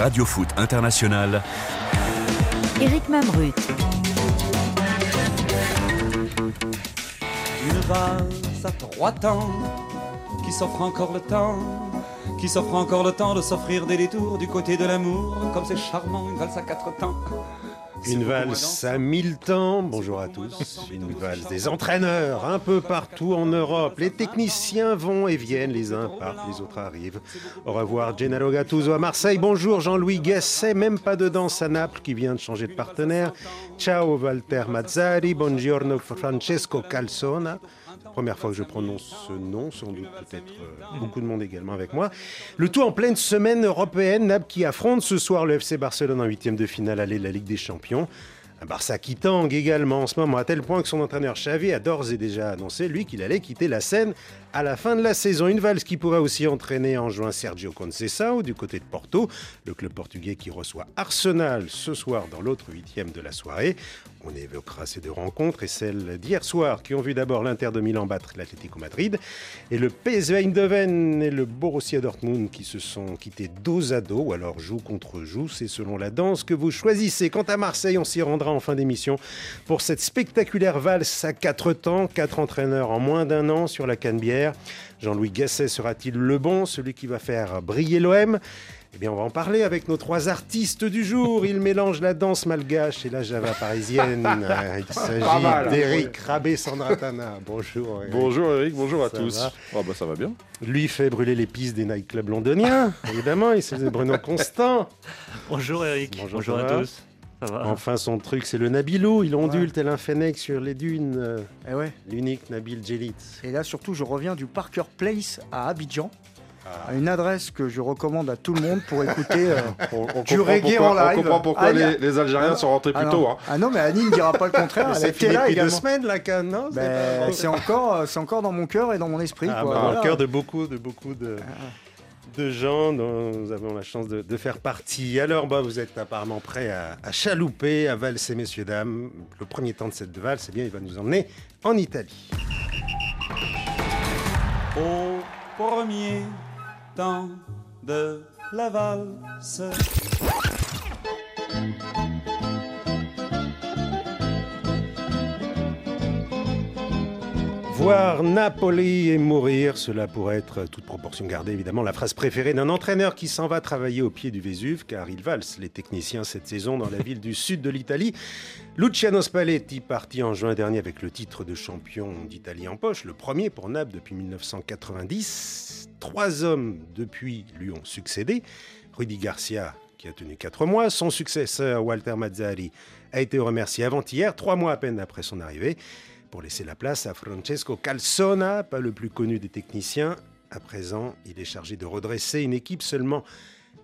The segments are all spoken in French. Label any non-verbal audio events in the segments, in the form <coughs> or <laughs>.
Radio Foot International. Eric Mamrut. Une valse à trois temps qui s'offre encore le temps, qui s'offre encore le temps de s'offrir des détours du côté de l'amour, comme c'est charmant une valse à quatre temps. Une valse à mille temps, bonjour à tous. Une valse des entraîneurs un peu partout en Europe. Les techniciens vont et viennent, les uns partent, les autres arrivent. Au revoir Gennaro Gattuso à Marseille, bonjour Jean-Louis Guesset, même pas de danse à Naples qui vient de changer de partenaire. Ciao Walter Mazzari, buongiorno Francesco Calzona. Première fois que je prononce ce nom, sans doute peut-être euh, beaucoup de monde également avec moi. Le tout en pleine semaine européenne, Naples qui affronte ce soir le FC Barcelone en huitième de finale aller de la Ligue des Champions. Un Barça qui tangue également en ce moment, à tel point que son entraîneur Xavi a d'ores et déjà annoncé, lui, qu'il allait quitter la scène à la fin de la saison. Une valse qui pourrait aussi entraîner en juin Sergio Conceição du côté de Porto, le club portugais qui reçoit Arsenal ce soir dans l'autre huitième de la soirée. On évoquera ces deux rencontres et celles d'hier soir qui ont vu d'abord l'Inter de Milan battre l'Atlético Madrid et le PSV Eindhoven et le Borussia Dortmund qui se sont quittés dos à dos, ou alors joue contre joue, c'est selon la danse que vous choisissez. Quant à Marseille, on s'y rendra en fin d'émission pour cette spectaculaire valse à quatre temps, quatre entraîneurs en moins d'un an sur la Canebière. Jean-Louis Gasset sera-t-il le bon, celui qui va faire briller l'OM eh bien, on va en parler avec nos trois artistes du jour. Ils mélangent la danse malgache et la java parisienne. <laughs> Il s'agit d'Eric Rabé-Sandratana. Bonjour. Eric. Bonjour Eric, bonjour à Ça tous. va Oh, bah, ça va bien. Lui fait brûler les pistes des nightclubs londoniens, <laughs> évidemment. Il s'agit de Bruno Constant. Bonjour Eric, Bonjour, à tous. Ça va Enfin, son truc, c'est le Nabilou. Il ondule tel un fennec sur les dunes. Eh ouais. L'unique Nabil Djelit. Et là, surtout, je reviens du Parker Place à Abidjan. Ah. à Une adresse que je recommande à tout le monde pour écouter. euh, <laughs> On, on Du comprend reggae pourquoi, en live. on comprend pourquoi Ah, les, Algériens Ah, sont rentrés ah plus non. tôt. hein. Ah non, mais Annie ne dira pas le contraire. <laughs> Elle c'est était fini là depuis deux semaines, la canne, non C'est Ben, pas- c'est encore, euh, c'est encore dans mon cœur et dans mon esprit. Ah, quoi. bah, dans Voilà. le cœur de beaucoup, de beaucoup de, de gens dont nous avons la chance de, de faire partie. Alors, bah, vous êtes apparemment prêts à, à chalouper, à valser, messieurs, dames. Le premier temps de cette valse, eh bien, il va nous emmener en Italie. Au premier de la valse. Voir Napoli et mourir, cela pourrait être, toute proportion gardée évidemment, la phrase préférée d'un entraîneur qui s'en va travailler au pied du Vésuve, car il valse les techniciens cette saison dans la ville du <laughs> sud de l'Italie. Luciano Spalletti, parti en juin dernier avec le titre de champion d'Italie en poche, le premier pour Naples depuis 1990. Trois hommes depuis lui ont succédé. Rudy Garcia, qui a tenu quatre mois, son successeur Walter Mazzari a été remercié avant-hier, trois mois à peine après son arrivée pour laisser la place à Francesco Calzona, pas le plus connu des techniciens. À présent, il est chargé de redresser une équipe seulement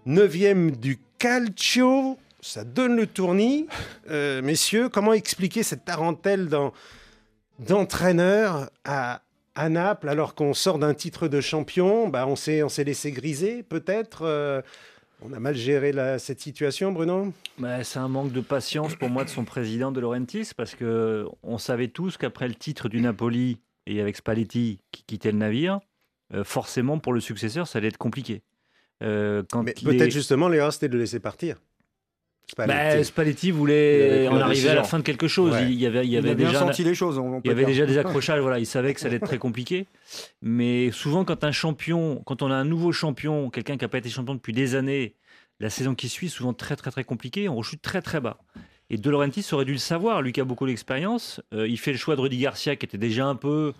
9e du calcio. Ça donne le tournis. <laughs> Euh, messieurs, comment expliquer cette tarentelle d'entraîneur à, à Naples alors qu'on sort d'un titre de champion? Bah, On s'est on s'est laissé griser peut-être euh, On a mal géré la- cette situation, Bruno? Bah, C'est un manque de patience pour moi de son président de Laurentis parce que on savait tous qu'après le titre du Napoli et avec Spalletti qui quittait le navire, euh, forcément pour le successeur ça allait être compliqué. Euh, quand Mais les- peut-être justement l'erreur c'était de le laisser partir. Spalletti. Bah, Spalletti voulait en arriver à la fin de quelque chose. Ouais. Il y avait, il y Il avait a bien déjà senti les choses. on- on Il peut y avait dire. déjà des <laughs> accrochages, voilà, il savait que ça allait être très compliqué. Mais souvent, quand un champion, quand on a un nouveau champion, quelqu'un qui n'a pas été champion depuis des années, la saison qui suit, est souvent très très très compliquée, on rechute très très bas. Et De Laurentiis aurait dû le savoir, lui qui a beaucoup d'expérience. Euh, il fait le choix de Rudy Garcia, qui était déjà un peu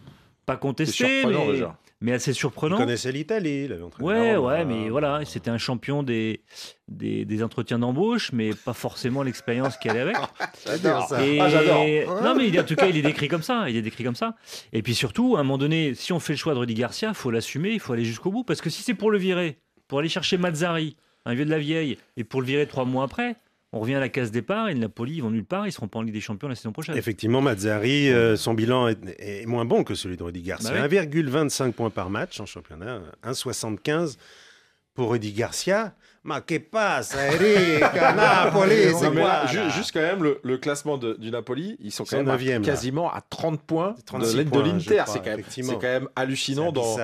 pas contesté, mais, déjà. mais assez Il surprenant. connaissait l'Italie, il avait entraîné Ouais, Rome, ouais, euh, mais voilà, c'était un champion des, des, des entretiens d'embauche, mais pas forcément l'expérience qui allait avec. <laughs> J'adore ça. Et- Ah, j'adore. Non, mais il- en tout cas, il est décrit comme ça. Il est décrit comme ça. Et puis surtout, à un moment donné, si on fait le choix de Rudy Garcia, il faut l'assumer, il faut aller jusqu'au bout. Parce que si c'est pour le virer, pour aller chercher Mazzari, un vieux de la vieille, et pour le virer trois mois après, on revient à la case départ et le Napoli, ils vont nulle part, ils seront pas en Ligue des Champions la saison prochaine. Effectivement, Mazzari, euh, son bilan est, est moins bon que celui de Rudy Garcia. Bah 1,25 points par match en championnat, 1,75 pour Rudy Garcia. Ma que passe, Eric, Napoli, c'est quoi juste quand même, le, le classement de- du Napoli, ils sont quand à- quasiment à 30 points 36 de de l'Inter. C'est quand, quand même hallucinant dans.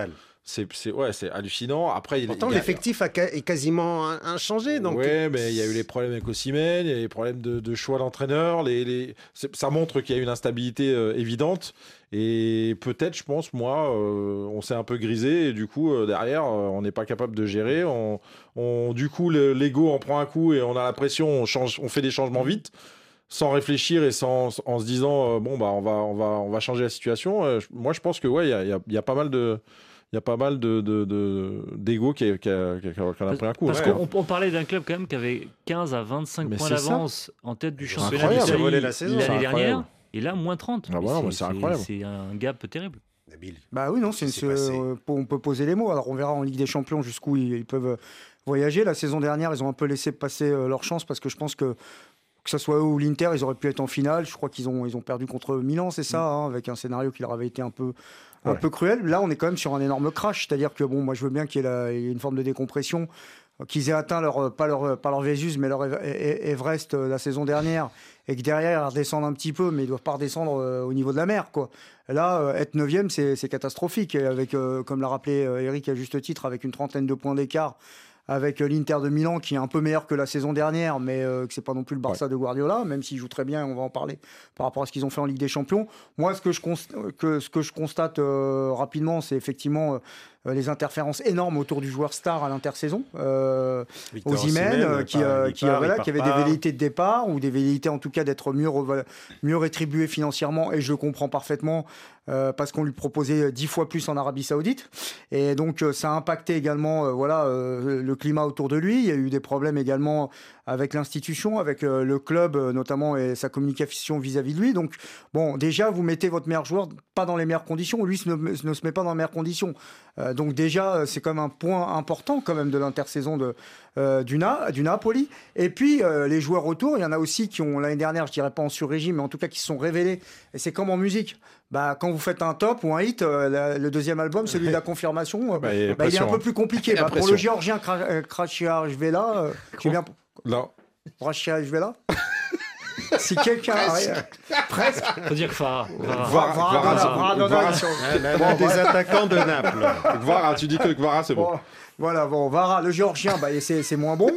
C'est c'est- ouais, c'est hallucinant. Après, Pourtant, l'effectif a est quasiment in- inchangé. Donc, ouais, mais il y a eu les problèmes avec Osimhen, il y a eu les problèmes de, de choix d'entraîneur. Les, les... Ça montre qu'il y a une instabilité euh, évidente. Et peut-être, je pense, moi, euh, on s'est un peu grisé. Et du coup, euh, derrière, euh, on n'est pas capable de gérer. On, on- du coup, le- l'ego en prend un coup et on a la pression. On, change, on fait des changements vite. Sans réfléchir et sans, en se disant euh, bon bah on va on va on va changer la situation. Euh, moi je pense que ouais il y a, y a- y a pas mal de il y a pas mal de de- de- d'ego qui, a- qui, a- qui a- qui a pris un coup. Parce ouais. qu'on on parlait d'un club quand même qui avait 15 à 25 Mais points d'avance en tête du championnat la saison. l'année C'est dernière. Et là, moins 30. Ah c'est incroyable. C'est un gap terrible. Bah oui, non, c'est euh, on peut poser les mots. Alors on verra en Ligue des Champions jusqu'où ils, ils peuvent voyager. La saison dernière, ils ont un peu laissé passer euh, leur chance parce que je pense que que ce soit eux ou l'Inter, ils auraient pu être en finale. Je crois qu'ils ont, ils ont perdu contre Milan, c'est ça, hein, avec un scénario qui leur avait été un peu, un Ouais. peu cruel. Là, on est quand même sur un énorme crash. C'est-à-dire que bon, moi, je veux bien qu'il y ait, une forme de décompression, qu'ils aient atteint leur, pas leur, pas leur Vésus, mais leur Ev- E- Everest euh, la saison dernière, et que derrière, ils redescendent un petit peu, mais ils doivent pas redescendre euh, au niveau de la mer, quoi. Là, euh, être 9 c'est catastrophique. Avec, comme l'a rappelé Eric à juste titre, avec une trentaine de points d'écart, avec euh, l'Inter de Milan qui est un peu meilleur que la saison dernière, mais euh, que c'est pas non plus le Barça de Guardiola, même s'il joue très bien, on va en parler par rapport à ce qu'ils ont fait en Ligue des Champions. Moi, ce que je, const- que, ce que je constate euh, rapidement, c'est effectivement euh, les interférences énormes autour du joueur star à l'intersaison. Euh, Osimhen, Osimhen, euh, qui, part- euh, qui, part, euh, voilà, il qui avait des velléités de départ ou des velléités en tout cas d'être mieux, mieux rétribué financièrement, et je le comprends parfaitement euh, parce qu'on lui proposait dix fois plus en Arabie Saoudite. Et donc euh, ça a impacté également euh, voilà, euh, le climat autour de lui. Il y a eu des problèmes également avec l'institution, avec euh, le club euh, notamment et sa communication vis-à-vis de lui. Donc bon, déjà vous mettez votre meilleur joueur pas dans les meilleures conditions. Lui ne, ne se met pas dans les meilleures conditions. Euh, donc déjà euh, c'est quand même un point important quand même de l'intersaison de euh, du, Na- du Napoli. Et puis euh, les joueurs autour, il y en a aussi qui ont l'année dernière, je dirais pas en sur-régime, mais en tout cas qui se sont révélés. Et c'est comme en musique. Bah, quand vous faites un top ou un hit, euh, la- le deuxième album, celui de la confirmation, euh, Bah, il bah, est un peu hein. plus compliqué. Bah, pour le géorgien Krachia-Jvela, euh, tu viens Non. Si quelqu'un. presque. Faut dire que Farah. Ah, des attaquants de Naples. Kvara, tu dis que Kvara, c'est bon. Voilà, bon, Vara, le géorgien, bah, c'est c'est moins bon.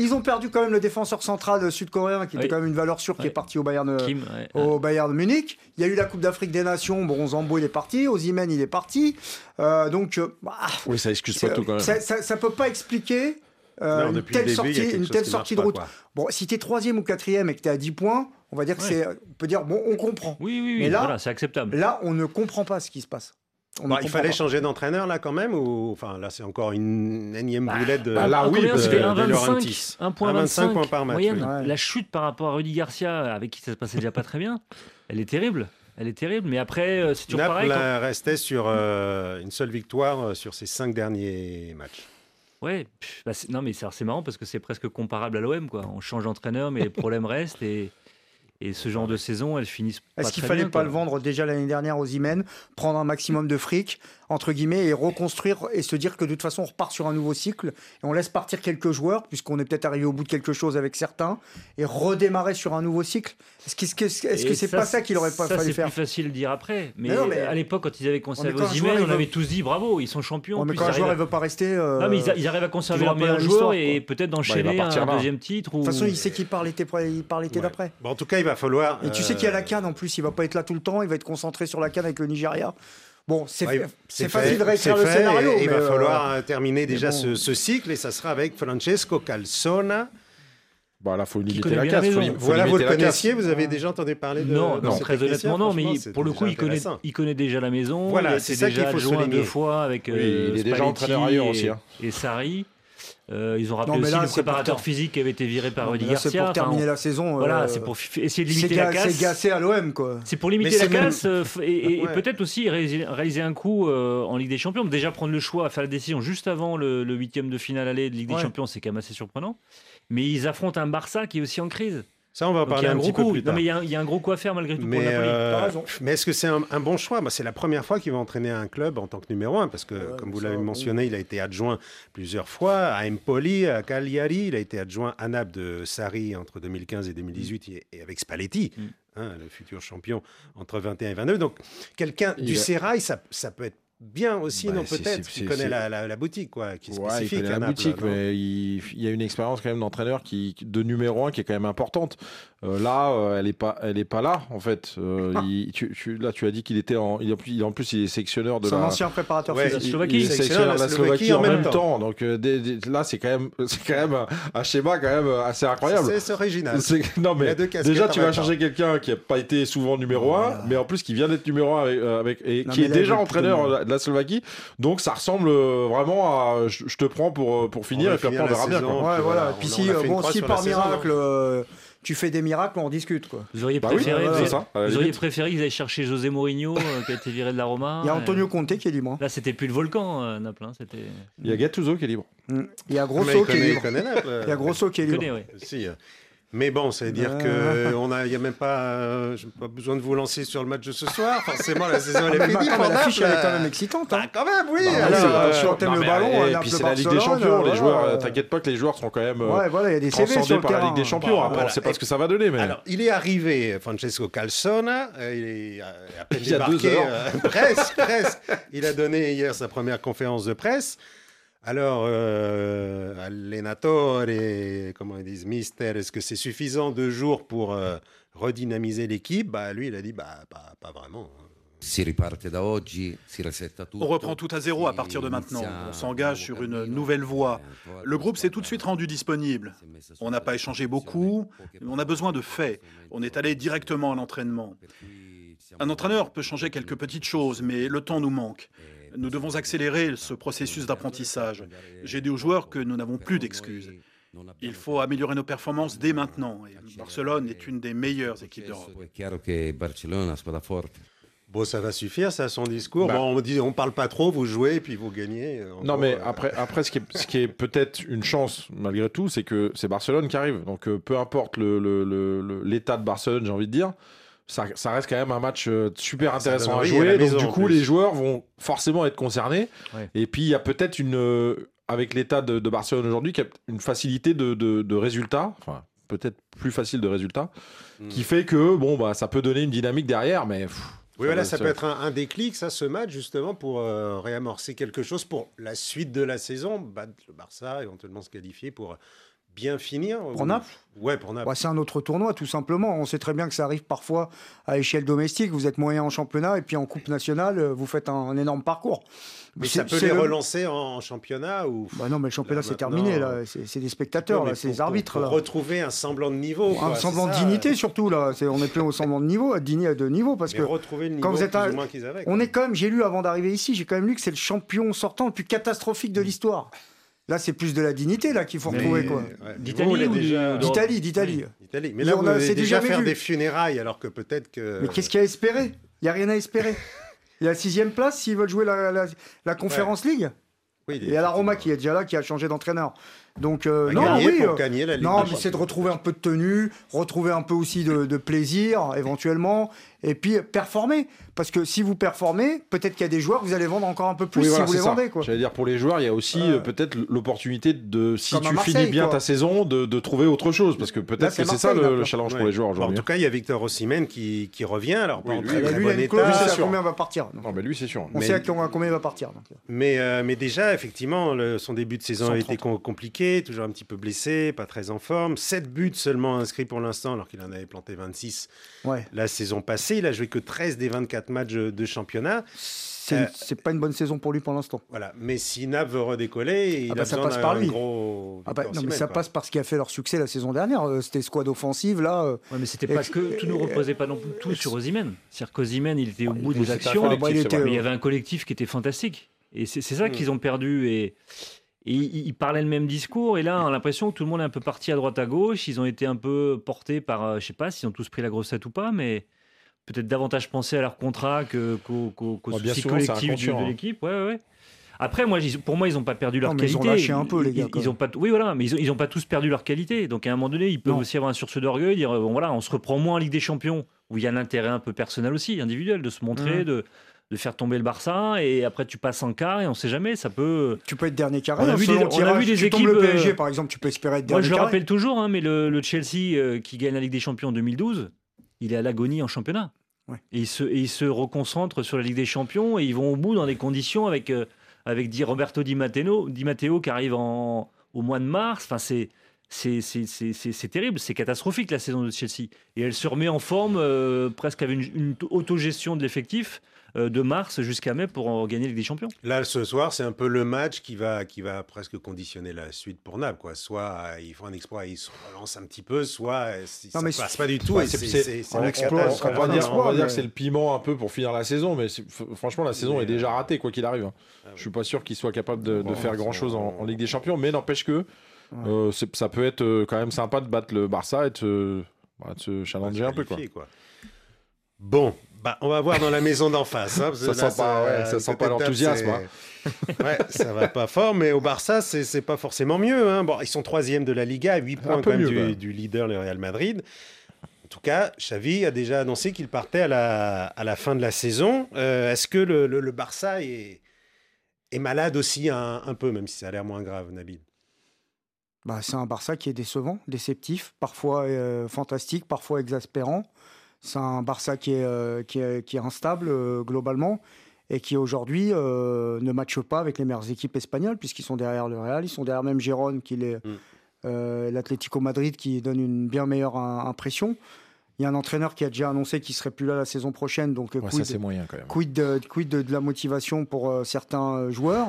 Ils ont perdu quand même le défenseur central sud-coréen, qui était Oui. quand même une valeur sûre, qui est parti au Bayern. euh, Kim, ouais. au Bayern de Munich. Il y a eu la Coupe d'Afrique des Nations. Bon, Zambo, il est parti. Ozymen, il est parti. Euh, donc, euh, bah, Oui, ça excuse pas tout quand même. ça, ça, ça peut pas expliquer euh, Non, une telle début, sortie, une telle sortie de route. Bon, si tu es troisième ou quatrième et que tu es à 10 points, on va dire que Ouais. c'est. On peut dire, bon, on comprend. Oui, oui, oui. Mais là- voilà, c'est acceptable. Là, on ne comprend pas ce qui se passe. Bah, il fallait pas. changer d'entraîneur là quand même ou enfin là c'est encore une énième Bah, boulette de, bah, là, oui, combien parce c'était que un de 25, Laurentiis. 1.25 points par match, moyenne. oui. La chute par rapport à Rudy Garcia, avec qui ça se passait déjà pas très bien, elle est terrible. Elle est terrible. Mais après, euh, c'est toujours Naples pareil. quand- euh, restait sur euh, une seule victoire euh, sur ses cinq derniers matchs. Ouais, bah, non mais c'est marrant parce que c'est presque comparable à l'OM quoi. On change d'entraîneur mais les problèmes restent et, et ce genre de saison elles finissent pas Est-ce qu'il fallait bien, pas le vendre déjà l'année dernière aux Imen, prendre un maximum de fric, entre guillemets, et reconstruire et se dire que de toute façon on repart sur un nouveau cycle et on laisse partir quelques joueurs, puisqu'on est peut-être arrivé au bout de quelque chose avec certains, et redémarrer sur un nouveau cycle? Est-ce que est-ce que Et c'est ça, pas ça qu'il aurait pas ça, fallu c'est faire? plus facile de dire après. Mais, Mais non, mais- à l'époque, quand ils avaient conservé joueur, il on veut- avait tous dit bravo, ils sont champions. Mais quand un joueur à- veut pas rester. euh, Non, mais ils, arrivent à conserver leur meilleur joueur et peut-être Bah, d'enchaîner un deuxième titre. De toute façon, il sait qu'il part l'été d'après. Bon, en tout cas, il va falloir. Et tu sais euh, qu'il y a la canne en plus, il va pas être là tout le temps, il va être concentré sur la canne avec le Nigeria. Bon, c'est ouais, facile de réécrire le fait, scénario. et il va euh, falloir euh, terminer déjà bon. ce, ce cycle et ça sera avec Francesco Calzona. Bah là, faut limiter la casse. Faut, maison. li- faut Voilà, vous limiter le la casse. connaissiez, vous avez déjà entendu parler de. Non, de non, cet très honnêtement, non, mais il- pour le coup, il connaît, il connaît déjà la maison. Voilà, il c'est ça qu'il faut souligner. deux fois avec Oui, euh, il est déjà Spalletti entraîneur ailleurs aussi, hein. et Sarri. Euh, ils ont rappelé Non, aussi là, le c'est préparateur physique qui avait été viré par Rudy là, C'est Garcia. pour terminer la saison. Voilà, euh, c'est pour essayer de C'est limiter la casse. c'est gassé à l'OM, quoi. C'est pour limiter la c'est même- casse euh, et, et Ouais. peut-être aussi réaliser, réaliser un coup euh, en Ligue des Champions. Déjà prendre le choix, faire la décision juste avant le, huitième de finale aller de Ligue des. Champions, c'est quand même assez surprenant. Mais ils affrontent un Barça qui est aussi en crise. Ça, on va en Donc il y parler a un petit peu coup. plus Non, tard. mais il y, a- il y a un gros coup à faire malgré tout pour Mais, Napoli. euh, mais est-ce que c'est un, un bon choix? Bah, C'est la première fois qu'il va entraîner un club en tant que numéro un, parce que, Ouais, comme vous l'avez mentionné, il a été adjoint plusieurs fois à Empoli, à Cagliari, il a été adjoint à Naples de Sarri entre 2015 et 2018, et, et avec Spalletti, Mm. hein, le futur champion entre 21 et 29. Donc, quelqu'un du a- Sérail, ça, ça peut être bien aussi, Bah, non peut-être, connaît c'est- la, la- la boutique, quoi, qui est Ouais, il spécifique connaît à la boutique, mais il, il y a une expérience quand même d'entraîneur qui, de numéro un qui est quand même importante. Euh, là, euh, elle est pas, elle est pas là en fait. Euh, Ah. il- tu, tu- là, tu as dit qu'il était en, il, en plus, il- en plus, il est sélectionneur de C'est un la. ancien préparateur Ouais, physique. il- Slovaquie. il est Sélectionneur de la Slovaquie en même temps. Donc euh, des- des- là, c'est quand même, <laughs> c'est quand même un, un schéma quand même assez incroyable. C'est original. C'est- Non mais déjà tu vas changer quelqu'un qui a pas été souvent numéro 1 Voilà. mais en plus qui vient d'être numéro 1 avec, euh, avec- et Non, qui est là, déjà entraîneur de la Slovaquie donc ça ressemble euh, vraiment à je, je te prends pour pour finir et puis après on verra bien. Ouais, voilà. Puis si, bon, si par miracle, euh, tu fais des miracles, on discute, quoi. Vous auriez Bah oui, préféré, voilà, vous, ça, auriez préféré qu'ils aillent chercher José Mourinho, euh, qui a été viré de la Roma. Il y a euh, Antonio Conte qui est libre. hein. Là, c'était plus le volcan, euh, Naples. hein, C'était. Il y a Gattuso qui est libre. Mm. Il y a Grosso qui est connaît, il libre. connaît Naples. Il y a Grosso qui est libre. connais, ouais. Si, euh. Mais bon, ça veut dire Euh. que on a, il y a même pas, euh, pas besoin de vous lancer sur le match de ce soir. Forcément, la saison elle Ah, est mais finie. mais L'affiche, elle est quand même excitante. Bah, hein. quand même, oui. Bah, alors, euh, attention, t'aimes non, le ballon, et Naples, puis c'est la Ligue des Champions, les voilà, joueurs, euh, euh, t'inquiète pas que les joueurs seront quand même euh, Ouais, voilà, il y a des CV sur le par la. Ligue des Champions. Bah, Après, voilà. on sait pas ce que ça va donner, mais Alors, il est arrivé, Francesco Calzona, euh, il est euh, à peine Il y a deux débarqué, heures. euh, <laughs> presque, presque. Il a donné hier sa première conférence de presse. Alors, euh, allenatore, comment ils disent, mister, est-ce que c'est suffisant deux jours pour euh, redynamiser l'équipe? Bah, lui, il a dit, bah, pas, pas vraiment. Tutto. On reprend tout à zéro à partir de maintenant. On s'engage sur une nouvelle voie. Eh, Le groupe s'est tout de suite rendu disponible. On n'a pas échangé beaucoup, on a besoin de faits. On est allé directement à l'entraînement. Un entraîneur peut changer quelques petites choses, mais le temps nous manque. Nous devons accélérer ce processus d'apprentissage. J'ai dit aux joueurs que nous n'avons plus d'excuses. Il faut améliorer nos performances dès maintenant. Et Barcelone est une des meilleures équipes d'Europe. Bon, ça va suffire, ça, son discours. Bah. Bon, on dit, on parle pas trop, vous jouez, et puis vous gagnez. En Non, gros, mais euh, après, après ce qui est, ce qui est peut-être une chance, malgré tout, c'est que c'est Barcelone qui arrive. Donc, euh, peu importe le- le- le- le- l'état de Barcelone, j'ai envie de dire, ça, ça reste quand même un match euh, super intéressant à jouer. Donc, du coup, les joueurs vont forcément être concernés. Ouais. Et puis, il y a peut-être une, euh, avec l'état de, de Barcelone aujourd'hui, qu'il y a une facilité de, de, de résultats, enfin, peut-être plus facile de résultats, Hmm. qui fait que, bon, bah, ça peut donner une dynamique derrière, mais. pff, Oui, voilà, ça peut être un, un déclic, ça, ce match, justement, pour euh, réamorcer quelque chose pour la suite de la saison, battre le Barça, éventuellement se qualifier pour bien finir. Pour Naples Ouais, pour Naples. Bah, c'est un autre tournoi, tout simplement. On sait très bien que ça arrive parfois à échelle domestique. Vous êtes moyen en championnat et puis en Coupe nationale, euh, vous faites un, un énorme parcours. mais ça peut les le- relancer en championnat ou. Bah non, mais le championnat, Là, c'est maintenant, terminé. là. C'est des spectateurs, là. c'est des arbitres. pour, là. pour retrouver un semblant de niveau. un semblant de dignité, surtout. là. C'est- On n'est plus au semblant de niveau, à digni- de niveau. Parce Mais que retrouver le niveau quand vous êtes moins qu'ils avaient. on est quand même, j'ai lu avant d'arriver ici, j'ai quand même lu que c'est le champion sortant le plus catastrophique de l'histoire. Là, c'est plus de la dignité là qu'il faut Mais- retrouver. quoi. ouais, D'Italie ou déjà... D'Italie, d'Italie. Mais là, on vous a- c'est déjà faire vu. des funérailles, alors que peut-être que. Mais qu'est-ce qu'il y a à espérer? Il n'y a rien à espérer. Il y a la sixième place s'ils veulent jouer la, la, la Conférence League. Oui, Il y a la Roma qui est déjà là, qui a changé d'entraîneur. Donc, euh, non, gagner oui. pour euh, gagner la Ligue non, mais c'est de retrouver un peu de tenue, retrouver un peu aussi de, de plaisir, éventuellement, et puis performer. Parce que si vous performez, peut-être qu'il y a des joueurs que vous allez vendre encore un peu plus Oui, si voilà, vous les ça. vendez. J'allais dire pour les joueurs, il y a aussi Euh, euh, peut-être l'opportunité de, si comme tu finis bien quoi. ta saison, de, de trouver autre chose. Parce que peut-être que c'est ça le, challenge Ouais. pour les joueurs Bon, en aujourd'hui. tout cas, il y a Victor Osimhen qui, qui revient. Alors, Oui, lui, très, lui, bon état. clause, on sait à sûr. combien il va partir. donc. Non, mais lui, c'est sûr. On Mais- sait à combien combien il va partir. donc. Mais, euh, mais déjà, effectivement, le- son début de saison a été 130. com- compliqué, toujours un petit peu blessé, pas très en forme. 7 buts seulement inscrits pour l'instant, alors qu'il en avait planté 26 Ouais. la saison passée. Il a joué que 13 des 24 matchs de championnat. C'est Euh, pas une bonne saison pour lui pour l'instant. Voilà. Mais si Naples veut redécoller, il Ah bah, a ça besoin passe par lui. gros. Ah bah, non, mais ça quoi. passe par ce qui a fait leur succès la saison dernière. Euh, C'était squad offensive, là. euh, Ouais, mais c'était parce que tout ne reposait pas non plus tout sur Osimhen. C'est-à-dire qu'Osimhen, il était au bout des actions, collectif, bah, il c'est était, vrai. mais il y avait un collectif qui était fantastique. Et c'est ça Mm. qu'ils ont perdu. Et, et ils, ils parlaient le même discours. Et là, on a l'impression que tout le monde est un peu parti à droite à gauche. Ils ont été un peu portés par, euh, je sais pas s'ils ont tous pris la grosse tête ou pas, mais peut-être davantage pensé à leur contrat que- qu'au qu'au- souvent, collectifs du- inconscient, de hein. l'équipe. Ouais, ouais, ouais. Après, moi, pour moi, ils n'ont pas perdu leur Non, mais ils ont qualité. lâché un peu, les gars, Ils, quand ils ont pas, oui, voilà, mais ils ont, ils ont pas tous perdu leur qualité. Donc, à un moment donné, ils peuvent Non. aussi avoir un sursaut d'orgueil, dire bon, voilà, on se reprend moins en Ligue des Champions, où il y a l'intérêt un peu personnel aussi, individuel, de se montrer, Mhm. de, de faire tomber le Barça, et après, tu passes en quart, et on sait jamais, ça peut. Tu peux être dernier carré. On a hein, vu des- on a vu des tu tombes le équipes, PSG, euh, par exemple, tu peux espérer être Moi, dernier je le rappelle toujours, hein, mais le, le Chelsea euh, qui gagne la Ligue des Champions en 2012, il est à l'agonie en championnat. Et, ils se, et ils se reconcentrent sur la Ligue des Champions et ils vont au bout dans des conditions avec, euh, avec dit Roberto Di Matteo, Di Matteo qui arrive en, au mois de mars. Enfin, c'est. C'est c'est- c'est- c'est- c'est terrible, c'est catastrophique la saison de Chelsea. Et elle se remet en forme euh, presque avec une, une autogestion de l'effectif euh, de mars jusqu'à mai pour en gagner la Ligue des Champions. Là, ce soir, c'est un peu le match qui va, qui va presque conditionner la suite pour Naples. Quoi. Soit euh, ils font un exploit et ils se relancent un petit peu, soit euh, si Non, ça mais ne passe pas du tout. Ouais, c'est- c'est- c'est- c'est- c'est on va dire, que c'est le piment un peu pour finir la saison, mais franchement, la saison Mais, est déjà ratée, quoi qu'il arrive. hein. Ah Je suis pas sûr qu'il soit capable de, de Bon, faire ça- grand chose en, en Ligue des Champions, mais n'empêche que euh, ça peut être euh, quand même sympa de battre le Barça et de se, bah, de se challenger un peu. Quoi. Bon, bah, on va voir dans la maison d'en face. hein, Ça là, sent pas- ouais, ça sent pas l'enthousiasme, ouais, ça va pas fort, mais au Barça, c'est pas forcément mieux. hein. Bon, ils sont troisième de la Liga, à 8 points peu quand même mieux, du, leader, le Real Madrid. En tout cas, Xavi a déjà annoncé qu'il partait à la, à la fin de la saison. Euh, Est-ce que le, le- le Barça est, est malade aussi un, un peu, même si ça a l'air moins grave, Nabil? Bah, c'est un Barça qui est décevant, déceptif, parfois euh, fantastique, parfois exaspérant. C'est un Barça qui est, euh, qui est, qui est instable euh, globalement et qui aujourd'hui ne matche pas avec les meilleures équipes espagnoles puisqu'ils sont derrière le Real, ils sont derrière même Gérone, qui est Mm. l'Atlético Madrid qui donne une bien meilleure impression. Il y a un entraîneur qui a déjà annoncé qu'il serait plus là la saison prochaine, donc Ouais, quid- ça, c'est moyen quand même. Quid de, quid de, de la motivation pour certains joueurs?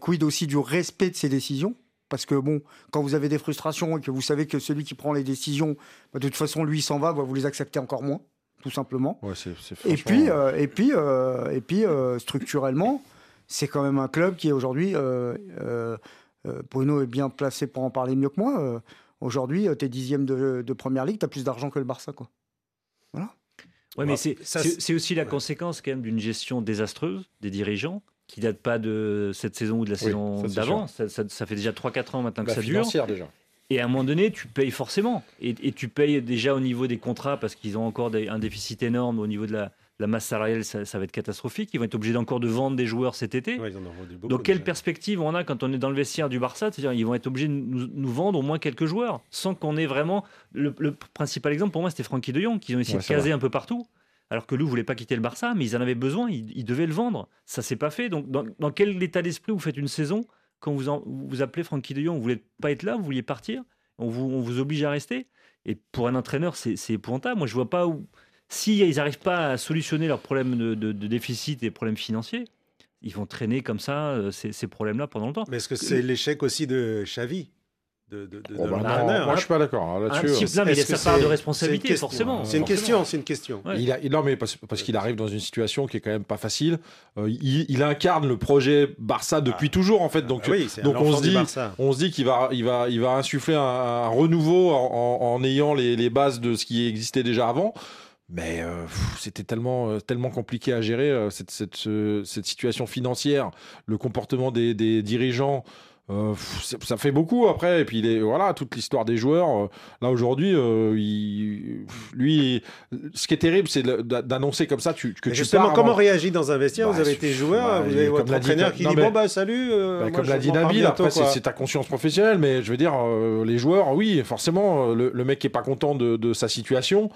Quid aussi du respect de ses décisions? Parce que bon, quand vous avez des frustrations et que vous savez que celui qui prend les décisions, bah, de toute façon, lui, il s'en va, bah, vous les acceptez encore moins, tout simplement. Ouais, c'est- c'est Et franchement- puis, euh, et puis, euh, et puis euh, structurellement, c'est quand même un club qui est aujourd'hui. euh, euh, euh, Bruno est bien placé pour en parler mieux que moi. euh, aujourd'hui, tu es dixième de, de première ligue, tu as plus d'argent que le Barça. Quoi. Ouais, Bah, mais c'est ça, c'est- aussi la ouais. conséquence quand même d'une gestion désastreuse des dirigeants qui date pas de cette saison ou de la saison d'avant. Ça, ça- ça fait déjà 3-4 ans maintenant que La ça dure. déjà. Et à un moment donné, tu payes forcément. Et, et tu payes déjà au niveau des contrats parce qu'ils ont encore des- un déficit énorme au niveau de la, la masse salariale. Ça, ça va être catastrophique. Ils vont être obligés d'encore de vendre des joueurs cet été. Ouais, ils en ont vendu beaucoup, Donc, quelle déjà. perspective on a quand on est dans le vestiaire du Barça? C'est-à-dire, ils vont être obligés de nous, nous vendre au moins quelques joueurs sans qu'on ait vraiment. Le, le principal exemple pour moi, c'était Francky de Jong, qu'ils ont essayé Ouais, de caser un peu partout. Alors que Lou voulait pas quitter le Barça, mais ils en avaient besoin, ils, devaient le vendre. Ça s'est pas fait. Donc, dans, quel état d'esprit vous faites une saison quand vous vous appelez Francky de Jong Vous voulez pas être là, vous vouliez partir on vous, oblige à rester? Et pour un entraîneur, c'est épouvantable. Moi, je vois pas où. Si ils n'arrivent pas à solutionner leurs problèmes de, déficit et problèmes financiers, ils vont traîner comme ça euh, ces, ces problèmes-là pendant longtemps. Mais est-ce que c'est l'échec aussi de Xavi? De, de, Oh, bah, non, moi, hein je suis pas d'accord hein, Ah, là-dessus. si- non, mais il y a sa part de responsabilité, c'est une question forcément. C'est une question, c'est une question. Ouais. Il a, il- non, mais parce, parce qu'il arrive dans une situation qui est quand même pas facile. Euh, il, il incarne le projet Barça depuis Ah. toujours, en fait. Ah Donc, bah oui, c'est donc on se dit, on se dit qu'il va, il va, il va insuffler un, un renouveau en, en- en ayant les, les bases de ce qui existait déjà avant. Mais euh, pff, c'était tellement, euh, tellement compliqué à gérer euh, cette, cette, ce- cette situation financière, le comportement des, des dirigeants. Euh, ça- fait beaucoup après. Et puis les, voilà, toute l'histoire des joueurs. euh, là aujourd'hui, euh, il- lui, ce qui est terrible, c'est d'annoncer comme ça tu, que Mais tu justement, pars comment avant- réagit dans un vestiaire? Bah, Vous avez été joueur, bah, vous avez votre l'a dit- entraîneur qui non, dit mais- Bon, bah salut. Bah, moi, comme l'a dit Nabil, après c'est ta conscience professionnelle, mais je veux dire, les joueurs, oui, forcément, le, le mec qui est pas content de, de sa situation,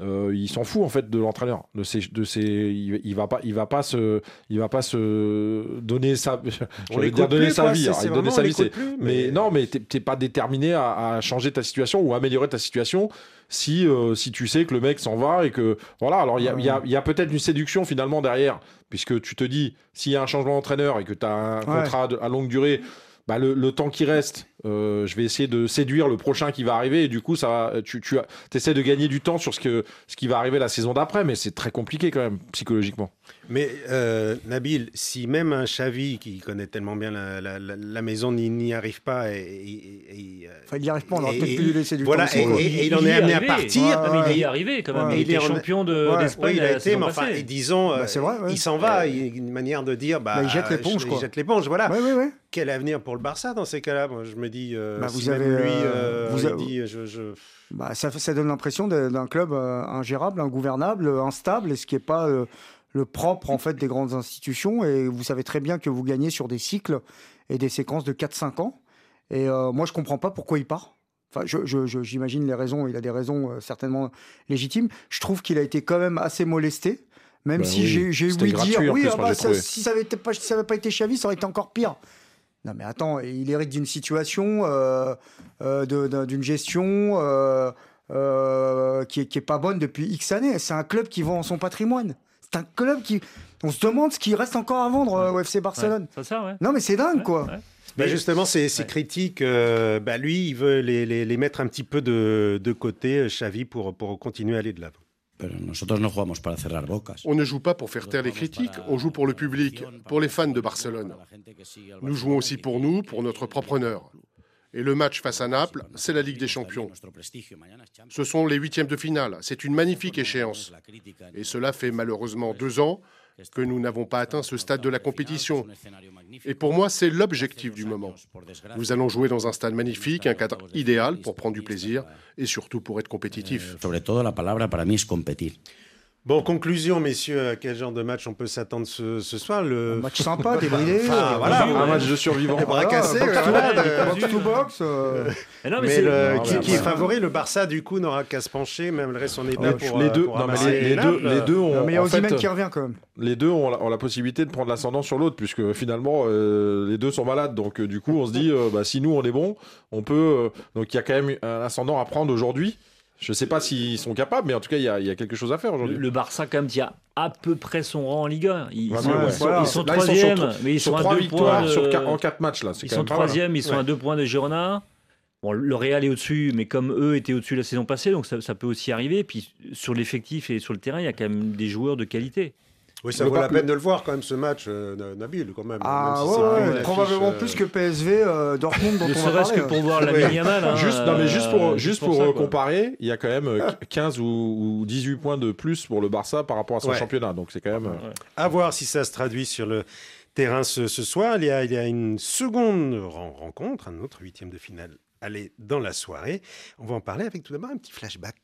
euh, il s'en fout en fait de l'entraîneur, de ses, de ses, il, il va pas, il va pas se, il va pas se donner sa, <laughs> On dire donner plus, sa quoi, vie, c'est donner sa vie, plus, mais non, mais t'es pas déterminé à, à changer ta situation ou améliorer ta situation si, euh, si tu sais que le mec s'en va et que voilà. Alors il y a, il y a- y a peut-être une séduction finalement derrière, puisque tu te dis s'il y a un changement d'entraîneur et que tu as un Ouais. contrat de- à longue durée. Bah, le, le temps qui reste, euh, je vais essayer de séduire le prochain qui va arriver et du coup ça tu, tu essaies de gagner du temps sur ce, que, ce qui va arriver la saison d'après mais c'est très compliqué quand même psychologiquement. Mais euh, Nabil, si même un Xavi qui connaît tellement bien la, la- la- la maison n'y n'y arrive pas et, et- et- Enfin, il n'y arrive pas, on aurait peut-être pu lui laisser du voilà, temps. et- il en est amené à arrivé. partir. Ouais, mais il est arrivé quand même. Ouais. Il Il est était en- champion de- Ouais. il a été, mais enfin, disons, Bah, euh, c'est vrai, ouais. il s'en va, il y a une manière de dire, bah, Bah, il jette l'éponge. Il jette l'éponge, voilà. Quel avenir pour le Barça dans ces cas-là? Moi, je me dis, euh, Bah, vous avez, lui, euh, euh, vous il avez- dit, je, je- Bah, ça, donne l'impression d'un club euh, ingérable, ingouvernable, euh, instable, et ce qui n'est pas euh, le propre en fait des grandes institutions. Et vous savez très bien que vous gagnez sur des cycles et des séquences de 4-5 ans. Et euh, moi, je comprends pas pourquoi il part. Enfin, j'imagine les raisons, il a des raisons certainement légitimes. Je trouve qu'il a été quand même assez molesté. Même bah si j'ai eu dire, oui, ah bah, si ça n'avait pas, pas été Chavis, ça aurait été encore pire. Non mais attends, il hérite d'une situation, euh, euh, d'une gestion euh, qui, est, pas bonne depuis X années. C'est un club qui vend son patrimoine. C'est un club qui... On se demande ce qu'il reste encore à vendre au FC Barcelone. Non mais c'est dingue quoi. Mais justement, ces, critiques, bah, lui, il veut les, les, mettre un petit peu de, de côté, Xavi, pour, pour continuer à aller de l'avant. On ne joue pas pour faire taire les critiques, on joue pour le public, pour les fans de Barcelone. Nous jouons aussi pour nous, pour notre propre honneur. Et le match face à Naples, c'est la Ligue des Champions. Ce sont les huitièmes de finale. C'est une magnifique échéance. Et cela fait malheureusement deux ans que nous n'avons pas atteint ce stade de la compétition. Et pour moi, c'est l'objectif du moment. Nous allons jouer dans un stade magnifique, un cadre idéal pour prendre du plaisir et surtout pour être compétitif. Bon, conclusion, messieurs, à quel genre de match on peut s'attendre ce, soir le... Un match sympa, <laughs> débridé. enfin, voilà, un match de survivants. Les bras cassés, box to box. Euh. Mais, le, qui, est favori, le Barça, du coup, n'aura qu'à se pencher, même le son état pour les deux. non, mais les, deux, les deux ont. mais il y a fait, qui revient quand même. Les deux ont la, possibilité de prendre l'ascendant sur l'autre, puisque finalement, euh, les deux sont malades. Donc, euh, du coup, on se dit, bah, si nous, on est bon, on peut. donc, il y a quand même un ascendant à prendre aujourd'hui. Je ne sais pas s'ils sont capables, mais en tout cas, il y a, quelque chose à faire aujourd'hui. Le, Barça, quand même, tient à peu près son rang en Ligue 1. Ils, sont, troisième, mais ils sont à deux points en quatre matchs. Là. Ils sont troisième, ils sont à deux points de Girona. Bon, le Real est au-dessus, mais comme eux étaient au-dessus la saison passée, donc ça, ça peut aussi arriver. Puis sur l'effectif et sur le terrain, il y a quand même des joueurs de qualité. Oui, ça vaut la peine de le voir quand même ce match, euh, Nabil, quand même. Ah ouais, probablement euh, plus que PSV euh, Dortmund dont ne serait-ce que pour voir la Yamal. Hein, juste, non, mais juste pour, juste pour, comparer, il y a quand même 15 ou, 18 points de plus pour le Barça par rapport à son championnat. Donc c'est quand même. À voir si ça se traduit sur le terrain ce, ce soir. Il y, a, il y a une seconde rencontre, un autre huitième de finale. Allez, dans la soirée. On va en parler avec tout d'abord un petit flashback.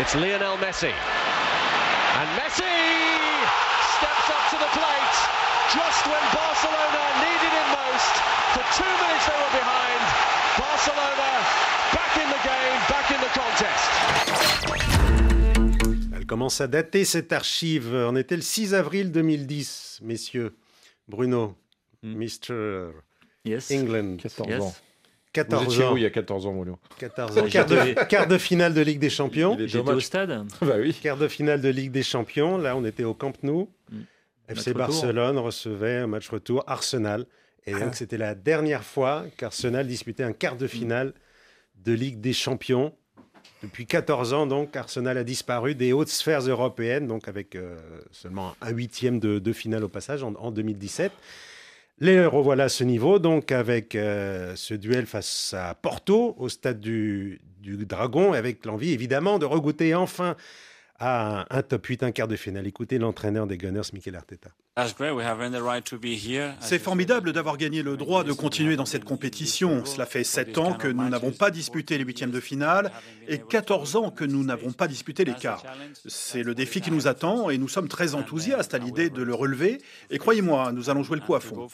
It's Lionel Messi. And Messi steps up to the plate just when Barcelona needed it most. For two minutes they were behind. Barcelona back in the game, back in the contest. Elle commence à dater cette archive. On était le 6 avril 2010, messieurs. Bruno, mm. Mr. Yes. England. 14 yes. ans. 14 ans. il y a 14 ans, Moulin. 14 ans. Quart de, quart de, finale de Ligue des Champions. J'étais au stade. <laughs> bah oui. Quart de finale de Ligue des Champions. Là, on était au Camp Nou. Mm. FC Barcelone recevait un match retour Arsenal. Et donc, ah. c'était la dernière fois qu'Arsenal disputait un quart de finale de Ligue des Champions. Depuis 14 ans, donc, Arsenal a disparu des hautes sphères européennes, donc avec euh, seulement un huitième de, de, finale au passage en, en 2017. Les revoilà à ce niveau, donc avec euh, ce duel face à Porto au stade du, du Dragon, avec l'envie évidemment de regoûter enfin à un, top 8, un quart de finale. Écoutez l'entraîneur des Gunners, Mikel Arteta. C'est formidable d'avoir gagné le droit de continuer dans cette compétition. Cela fait 7 ans que nous n'avons pas disputé les huitièmes de finale et 14 ans que nous n'avons pas disputé les quarts. C'est le défi qui nous attend et nous sommes très enthousiastes à l'idée de le relever. Et croyez-moi, nous allons jouer le coup à fond.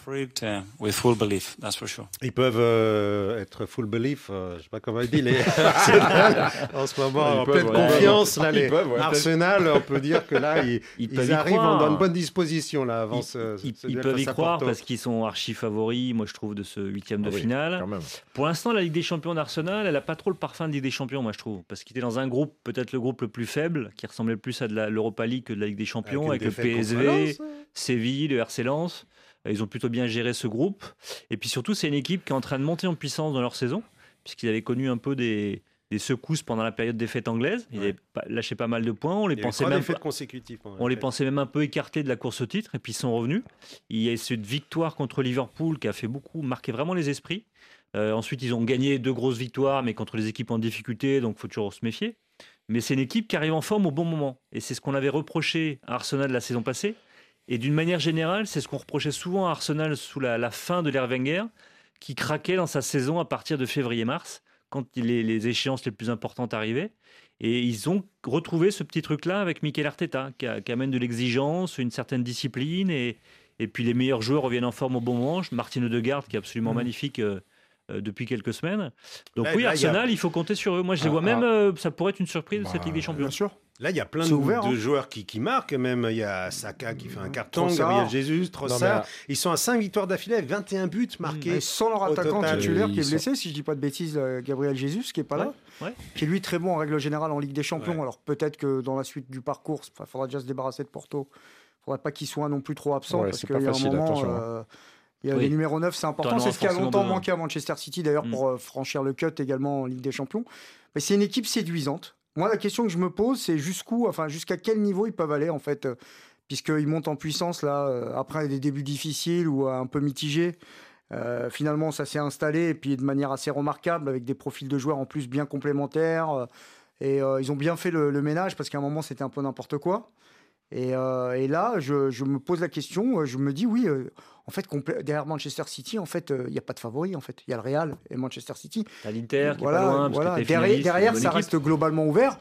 Ils peuvent euh, être full belief, euh, je ne sais pas comment il dit, les... <laughs> en ce moment, en pleine confiance. Là, les... Arsenal, on peut dire que là, ils, ils, arrivent dans une bonne disposition là, avant ils, ils peuvent y croire parce qu'ils sont archi favoris, moi je trouve, de ce huitième de ah finale. Pour l'instant, la Ligue des Champions d'Arsenal, elle n'a pas trop le parfum de Ligue des Champions, moi je trouve, parce qu'il était dans un groupe, peut-être le groupe le plus faible, qui ressemblait plus à de l'Europa League que de la Ligue des Champions, avec, le PSV, Séville, le RC Lens. Ils ont plutôt bien géré ce groupe. Et puis surtout, c'est une équipe qui est en train de monter en puissance dans leur saison, puisqu'ils avaient connu un peu des, des secousses pendant la période des fêtes anglaises. Ils avaient lâché pas mal de points. On les pensait même on les pensait même un peu écartés de la course au titre et puis ils sont revenus. Il y a eu cette victoire contre Liverpool qui a fait beaucoup, marqué vraiment les esprits. Euh, ensuite, ils ont gagné deux grosses victoires, mais contre les équipes en difficulté, donc faut toujours se méfier. Mais c'est une équipe qui arrive en forme au bon moment. Et c'est ce qu'on avait reproché à Arsenal la saison passée. Et d'une manière générale, c'est ce qu'on reprochait souvent à Arsenal sous la, la fin de l'ère Wenger, qui craquait dans sa saison à partir de février-mars quand les, les échéances les plus importantes arrivaient. Et ils ont retrouvé ce petit truc-là avec Mikel Arteta, qui, a- qui amène de l'exigence, une certaine discipline, et, et puis les meilleurs joueurs reviennent en forme au bon moment. Martin Odegaard, qui est absolument Mhm. magnifique euh, euh, depuis quelques semaines. Donc Là- oui, là, a- Arsenal, il faut compter sur eux. Moi, je les Ah, vois même, ah. euh, ça pourrait être une surprise de cette Bah, Ligue des Champions. Bien sûr. Là, il y a plein de, ouvert, de hein. joueurs qui, qui marquent. Même, il y a Saka qui fait un carton, Trossard. Gabriel Jesus, Trossard. mais, Ils sont à 5 victoires d'affilée avec 21 buts marqués. Et sans leur attaquant total, titulaire qui est sont- blessé, si je dis pas de bêtises, euh, Gabriel Jesus, qui est pas là, Ouais, qui est lui très bon en règle générale en Ligue des Champions. Ouais. Alors peut-être que dans la suite du parcours, il faudra déjà se débarrasser de Porto. Il faudra pas qu'il soit non plus trop absent Ouais, parce qu'il y a un moment. hein. euh, il y a Oui. les numéros 9, c'est important. C'est ce qui a longtemps besoin. manqué à Manchester City, d'ailleurs, Mm. pour euh, franchir le cut également en Ligue des Champions. Mais c'est une équipe séduisante. Moi, la question que je me pose, c'est jusqu'où, enfin, jusqu'à quel niveau ils peuvent aller, en fait, euh, puisqu'ils montent en puissance, là, euh, après des débuts difficiles ou euh, un peu mitigés. Finalement, ça s'est installé, et puis de manière assez remarquable, avec des profils de joueurs en plus bien complémentaires. et ils ont bien fait le, le ménage, parce qu'à un moment, c'était un peu n'importe quoi. Et, euh, et là, je, je me pose la question, euh, je me dis, oui, euh, en fait, derrière Manchester City, en fait, euh, il n'y a pas de favori, en fait. Il y a le Real et Manchester City. T'as l'Inter qui Voilà, est pas loin. parce que Derrière, ça équipe. reste globalement ouvert.